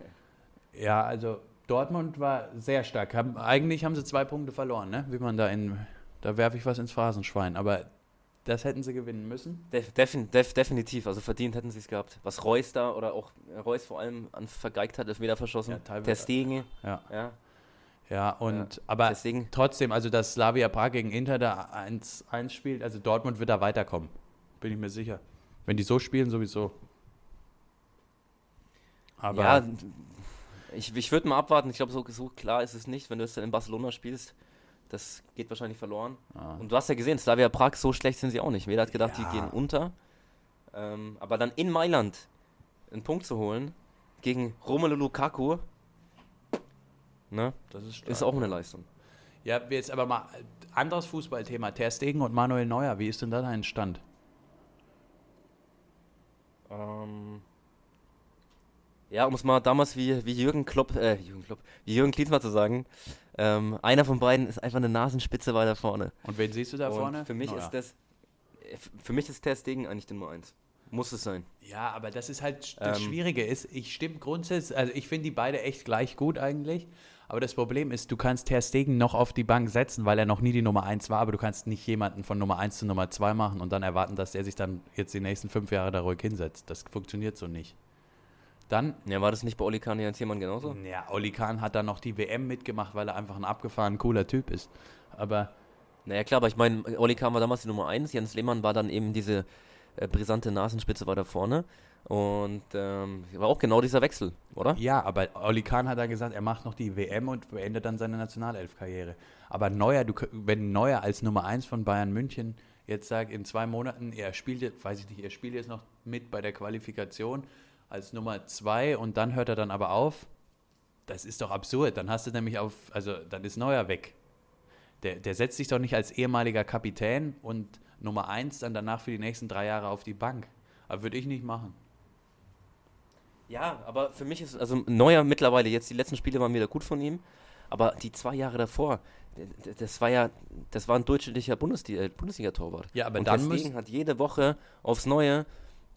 ja, also Dortmund war sehr stark. Haben, eigentlich haben sie zwei Punkte verloren, ne? Wie man da in, da werfe ich was ins Phrasenschwein. Aber das hätten sie gewinnen müssen. Def, defin, def, definitiv, also verdient hätten sie es gehabt. Was Reus da oder auch äh, Reus vor allem an vergeigt hat, ist wieder verschossen. Ja, teilweise. Der Stegen, Ja, ja. ja und aber Deswegen, trotzdem, also dass Slavia Prag gegen Inter da 1-1 spielt, also Dortmund wird da weiterkommen. Bin ich mir sicher. Wenn die so spielen, sowieso. Aber ja, ich, ich würde mal abwarten. Ich glaube, so, so klar ist es nicht, wenn du es dann in Barcelona spielst. Das geht wahrscheinlich verloren. ja. Und du hast ja gesehen, Slavia Prag, so schlecht sind sie auch nicht. Jeder hat gedacht, Ja. die gehen unter. Ähm, aber dann in Mailand einen Punkt zu holen gegen Romelu Lukaku, ne, Das ist, ist auch eine Leistung. Ja, jetzt aber mal anderes Fußballthema. Ter Stegen und Manuel Neuer, wie ist denn da dein Stand? Ähm, ja, um es mal damals wie, wie Jürgen Klopp, äh, Jürgen Klopp, wie Jürgen Klinsmann zu sagen, ähm, einer von beiden ist einfach eine Nasenspitze weiter vorne. Und wen siehst du da Und vorne? Für mich Neuer. ist das, für mich ist Ter Stegen eigentlich die Nummer eins. Muss es sein. Ja, aber das ist halt das Ähm. Schwierige ist, ich stimme grundsätzlich, also ich finde die beide echt gleich gut eigentlich, aber das Problem ist, du kannst Ter Stegen noch auf die Bank setzen, weil er noch nie die Nummer 1 war, aber du kannst nicht jemanden von Nummer 1 zu Nummer 2 machen und dann erwarten, dass der sich dann jetzt die nächsten fünf Jahre da ruhig hinsetzt. Das funktioniert so nicht. Dann, Ja, war das nicht bei Oli Kahn Jens Jemand genauso? ja, Oli Kahn hat dann noch die WM mitgemacht, weil er einfach ein abgefahren cooler Typ ist. Aber Naja, klar, aber ich meine, Oli Kahn war damals die Nummer 1, Jens Lehmann war dann eben diese äh, brisante Nasenspitze weiter vorne. Und ähm, war auch genau dieser Wechsel, oder? Ja, aber Oli Kahn hat dann gesagt, er macht noch die WM und beendet dann seine Nationalelf-Karriere. Aber Neuer, du, wenn Neuer als Nummer 1 von Bayern München jetzt sagt, in zwei Monaten, er spielt jetzt, weiß ich nicht, er spielt jetzt noch mit bei der Qualifikation als Nummer 2 und dann hört er dann aber auf, das ist doch absurd. Dann hast du nämlich auf, also dann ist Neuer weg. Der, der setzt sich doch nicht als ehemaliger Kapitän und Nummer 1 dann danach für die nächsten drei Jahre auf die Bank. Aber würde ich nicht machen. Ja, aber für mich ist, also Neuer mittlerweile, jetzt die letzten Spiele waren wieder gut von ihm, aber die zwei Jahre davor, das war ja, das war ein durchschnittlicher äh, Bundesliga-Torwart. Ja, aber Und dann müssen- hat jede Woche aufs Neue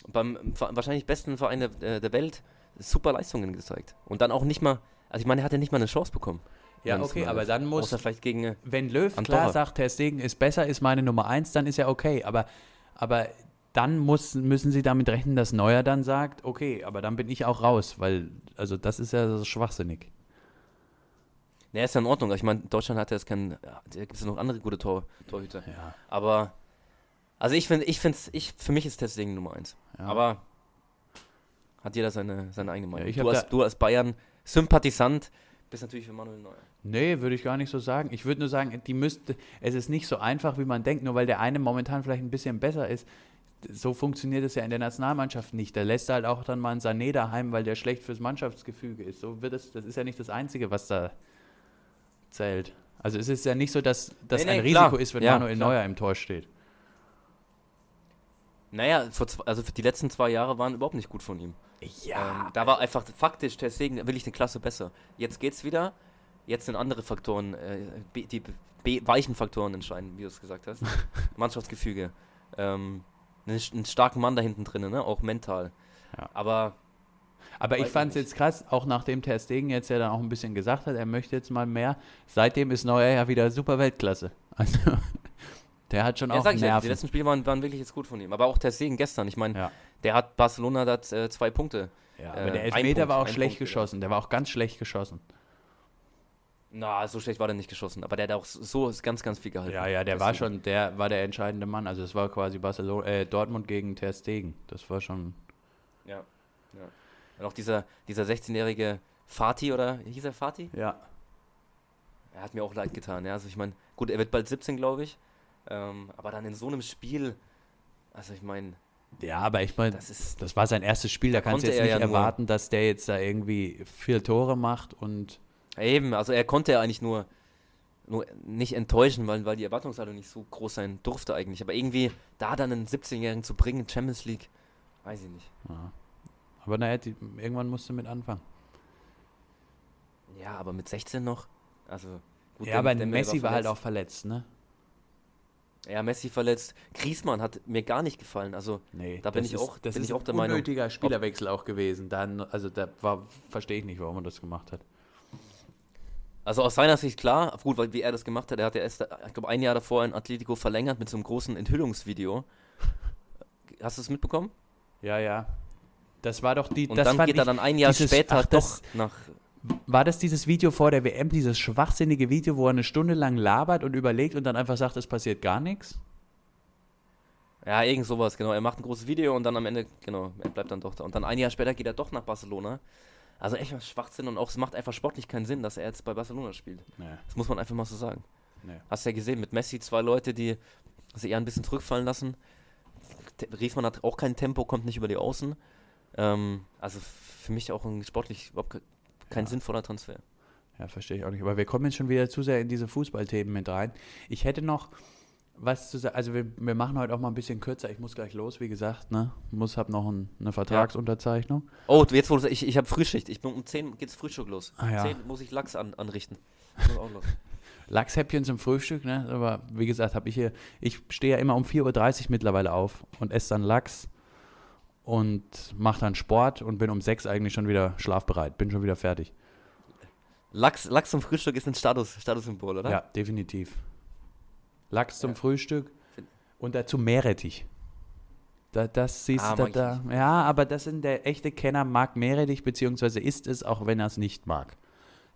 beim wa- wahrscheinlich besten Verein der, äh, der Welt super Leistungen gezeigt. Und dann auch nicht mal, also ich meine, er hatte nicht mal eine Chance bekommen. Ja, okay, aber dann muss, vielleicht gegen, äh, wenn Löw Andorra. klar sagt, Ter Stegen ist besser, ist meine Nummer 1, dann ist ja okay. Aber, aber dann muss, müssen sie damit rechnen, dass Neuer dann sagt, okay, aber dann bin ich auch raus, weil, also das ist ja so schwachsinnig. ne, ist ja in Ordnung. Ich meine, Deutschland hat ja jetzt keinen, ja, da gibt es ja noch andere gute Tor, Torhüter. Ja, Aber, also ich finde, ich finde ich, für mich ist Stegen Nummer 1. ja. Aber hat jeder seine, seine eigene Meinung. ich du, als, du als Bayern-Sympathisant bist natürlich für Manuel Neuer. Nee, würde ich gar nicht so sagen. Ich würde nur sagen, die müsste, es ist nicht so einfach, wie man denkt, nur weil der eine momentan vielleicht ein bisschen besser ist. So funktioniert es ja in der Nationalmannschaft nicht. Da lässt er halt auch dann mal einen Sané daheim, weil der schlecht fürs Mannschaftsgefüge ist. So wird es, das ist ja nicht das Einzige, was da zählt. Also es ist ja nicht so, dass das Nee, nee, ein klar. Risiko ist, wenn Ja, Manuel klar. Neuer im Tor steht. Naja, vor zwei, also für die letzten zwei Jahre waren überhaupt nicht gut von ihm. Ähm, da war einfach faktisch Ter Stegen wirklich eine Klasse besser. Jetzt geht's wieder. Jetzt sind andere Faktoren, äh, die be weichen Faktoren entscheiden, wie du es gesagt hast. (laughs) Mannschaftsgefüge. Ähm, einen, starken Mann da hinten drin, ne? auch mental. Ja. Aber Aber ich ich fand es jetzt krass, auch nachdem Ter Stegen jetzt ja dann auch ein bisschen gesagt hat, er möchte jetzt mal mehr. Seitdem ist Neuer ja wieder super Weltklasse. Also der hat schon ja, auch sag ich ja, die Nerven. letzten Spiele waren, waren wirklich jetzt gut von ihm. Aber auch Ter Stegen gestern. Ich meine, Ja. der hat Barcelona da äh, zwei Punkte. Ja, Äh, aber der ein Elfmeter Punkt, war auch schlecht Punkt, geschossen. Der war auch ganz schlecht geschossen. Na, so schlecht war der nicht geschossen. Aber der hat auch so ganz, ganz viel gehalten. Ja, ja, der war schon, der war der entscheidende Mann. Also es war quasi Barcelona, äh, Dortmund gegen Ter Stegen. Das war schon. Ja, ja. Und auch dieser, dieser 16-jährige Fatih, oder hieß er Fatih? Ja. Er hat mir auch leid getan. Ja, also ich meine, gut, er wird bald 17, glaube ich. Ähm, aber dann in so einem Spiel, also ich meine, Ja, aber ich meine, das ist. das war sein erstes Spiel. Da kannst du jetzt nicht ja nur- erwarten, dass der jetzt da irgendwie vier Tore macht und. Eben, also er konnte ja eigentlich nur, nur nicht enttäuschen, weil, weil die Erwartungshaltung nicht so groß sein durfte eigentlich. Aber irgendwie da dann einen 17-Jährigen zu bringen, Champions League, weiß ich nicht. Ja. Aber naja, die, irgendwann musst du mit anfangen. Ja, aber mit 16 noch? Also. gut, ja, Dem- aber Dembele Messi war halt auch verletzt, ne? Ja, Messi verletzt. Griezmann hat mir gar nicht gefallen. Also, Nee, Da bin ich ist, auch- das bin ist ich auch der ein Meinung. unnötiger Spielerwechsel auch gewesen. Dann, also da war, verstehe ich nicht, warum er das gemacht hat. Also aus seiner Sicht klar, gut, weil wie er das gemacht hat, er hat ja erst, ich glaube, ein Jahr davor in Atletico verlängert mit so einem großen Enthüllungsvideo. Hast du es mitbekommen? Ja, ja. Das war doch die. Und das dann geht er dann ein Jahr dieses- später ach, doch nach. War das dieses Video vor der WM, dieses schwachsinnige Video, wo er eine Stunde lang labert und überlegt und dann einfach sagt, es passiert gar nichts? Ja, irgend sowas, genau. Er macht ein großes Video und dann am Ende, genau, er bleibt dann doch da. Und dann ein Jahr später geht er doch nach Barcelona. Also echt was Schwachsinn und auch es macht einfach sportlich keinen Sinn, dass er jetzt bei Barcelona spielt. Nee, Das muss man einfach mal so sagen. nee. Hast du ja gesehen, mit Messi zwei Leute, die sich eher ein bisschen zurückfallen lassen. Griezmann hat auch kein Tempo, kommt nicht über die Außen. Ähm, also für mich auch ein sportlich überhaupt kein Ja. sinnvoller Transfer. Ja, verstehe ich auch nicht. Aber wir kommen jetzt schon wieder zu sehr in diese Fußballthemen mit rein. Ich hätte noch was zu sagen. Also wir, wir machen heute auch mal ein bisschen kürzer. Ich muss gleich los, wie gesagt. Ne? Muss, hab noch ein, eine Vertragsunterzeichnung. Oh, du, jetzt wo du ich, ich habe Frühschicht. Ich bin um 10 geht's Frühstück los. Ah, ja. 10 muss ich Lachs an, anrichten. Muss auch los. Lachshäppchen zum Frühstück, ne? Aber wie gesagt, habe ich hier, ich stehe ja immer um 4.30 Uhr mittlerweile auf und esse dann Lachs und mache dann Sport und bin um 6 eigentlich schon wieder schlafbereit. Bin schon wieder fertig. Lachs, Lachs zum Frühstück ist ein Status, Statussymbol, oder? Ja, definitiv. Lachs zum Ja. Frühstück Find- und dazu Meerrettich. Da, das siehst Ah, du da, da. Ja, aber das sind der echte Kenner mag Meerrettich, beziehungsweise isst es, auch wenn er es nicht mag.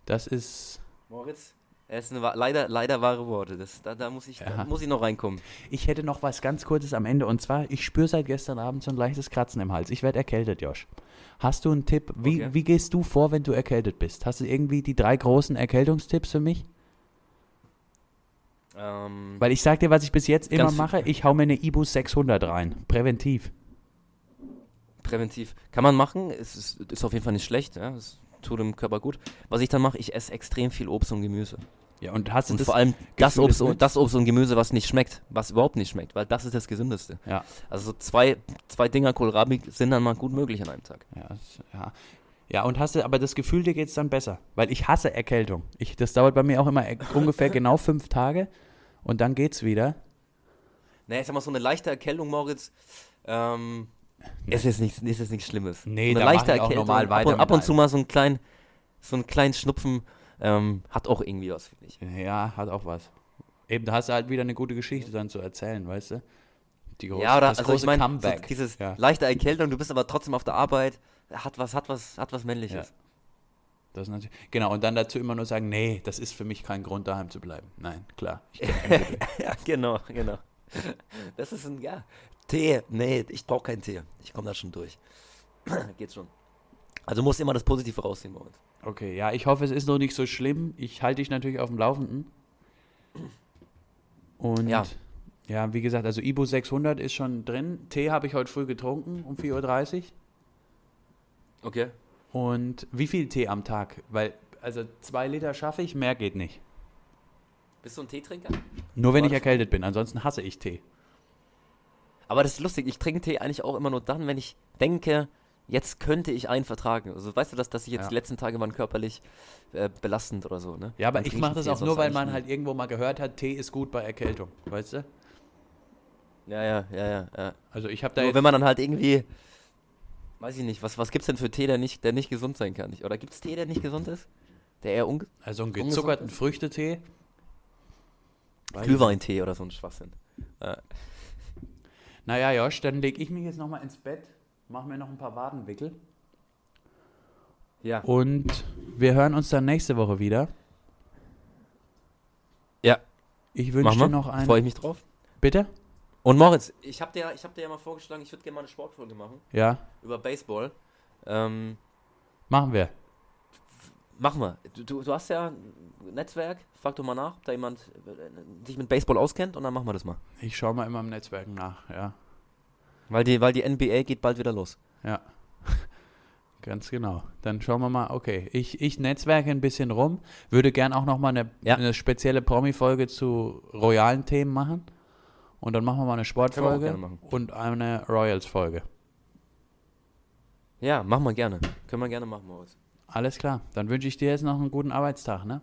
Das ist. Moritz, eine, wa- leider, leider wahre Worte. Das, da, da, muss ich, da Ja. muss ich noch reinkommen. Ich hätte noch was ganz Kurzes am Ende und zwar, ich spüre seit gestern Abend so ein leichtes Kratzen im Hals. Ich werde erkältet, Josh. Hast du einen Tipp? Wie, Okay. wie gehst du vor, wenn du erkältet bist? Hast du irgendwie die drei großen Erkältungstipps für mich? Ähm, Weil ich sag dir, was ich bis jetzt immer mache, ich hau mir eine Ibus 600 rein. Präventiv. präventiv. Kann man machen, es ist, ist auf jeden Fall nicht schlecht. Ja? Es tut dem Körper gut. Was ich dann mache, ich esse extrem viel Obst und Gemüse. Ja, und hast du Und vor allem das Obst, und, das Obst und Gemüse, was nicht schmeckt, was überhaupt nicht schmeckt, weil das ist das Gesündeste. Ja. Also so zwei, zwei Dinger Kohlrabi sind dann mal gut möglich an einem Tag. Ja, ja. Ja, und hast du, aber das Gefühl, dir geht es dann besser. Weil ich hasse Erkältung. Ich, das dauert bei mir auch immer e- (laughs) ungefähr genau fünf Tage und dann geht's wieder. Naja, ich sag mal, so eine leichte Erkältung, Moritz, ähm, es ist nichts, es ist nichts Schlimmes. Nee, so da eine mach ich auch normal ab weiter und, ab und zu mal so einen kleinen, so einen kleinen Schnupfen ähm, hat auch irgendwie was, finde ich. Ja, hat auch was. Eben, da hast du halt wieder eine gute Geschichte dann zu erzählen, weißt du? Die große, ja, oder das also große ich meine, so Comeback. dieses Ja. leichte Erkältung, du bist aber trotzdem auf der Arbeit, hat was, hat was, hat was Männliches. Das ist natürlich, genau, und dann dazu immer nur sagen, nee, das ist für mich kein Grund, daheim zu bleiben. Nein, klar. (laughs) Ja, genau, genau. Das ist ein, ja, Tee, nee, ich brauche keinen Tee. Ich komme da schon durch. (clears throat) Geht schon. Also muss immer das Positive rausziehen, Moritz. okay, ja, ich hoffe, es ist noch nicht so schlimm. Ich halte dich natürlich auf dem Laufenden. Und ja. Ja. wie gesagt, also Ibu 600 ist schon drin. Tee habe ich heute früh getrunken um 4.30 Uhr. Okay. Und wie viel Tee am Tag? Weil, also zwei Liter schaffe ich, mehr geht nicht. Bist du ein Teetrinker? Nur wenn ich erkältet bin, ansonsten hasse ich Tee. Aber das ist lustig, ich trinke Tee eigentlich auch immer nur dann, wenn ich denke, jetzt könnte ich einen vertragen. Also weißt du, dass, dass ich jetzt Ja. die letzten Tage waren körperlich äh, belastend oder so, ne? Ja, aber ich mache das Tee, auch nur, weil man halt irgendwo mal gehört hat, Tee ist gut bei Erkältung, weißt du? Ja, ja, ja, ja. ja. Also ich habe da Nur jetzt, wenn man dann halt irgendwie, weiß ich nicht, was, was gibt's denn für Tee, der nicht, der nicht gesund sein kann? Oder gibt's Tee, der nicht gesund ist? Der eher unge also einen gezuckerten. Früchtetee. Glühweintee oder so ein Schwachsinn. Äh, Naja, Josh, dann lege ich mich jetzt nochmal ins Bett, mache mir noch ein paar Wadenwickel ja. und wir hören uns dann nächste Woche wieder. Ja. Ich wünsche dir noch einen. Freue ich mich drauf. Bitte? Und Moritz, ich habe dir, ich hab dir ja mal vorgeschlagen, ich würde gerne mal eine Sportfolge machen Ja, über Baseball. Ähm, machen wir. Machen wir. Du, du, hast ja ein Netzwerk, frag doch mal nach, ob da jemand äh, sich mit Baseball auskennt und dann machen wir das mal. Ich schaue mal immer im Netzwerk nach, ja. Weil die, weil die NBA geht bald wieder los. Ja. (laughs) Ganz genau. Dann schauen wir mal, okay. Ich, ich netzwerke ein bisschen rum, würde gern auch nochmal eine, Ja. eine spezielle Promi-Folge zu royalen Themen machen. Und dann machen wir mal eine Sportfolge und eine Royals-Folge. Ja, machen wir gerne. Können wir gerne machen, Moritz. Alles klar. Dann wünsche ich dir jetzt noch einen guten Arbeitstag, ne?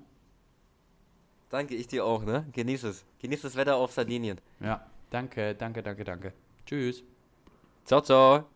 Danke, ich dir auch, ne? Genieß es. Genieß das Wetter auf Sardinien. Ja. Danke, danke, danke, danke. Tschüss. Ciao, ciao.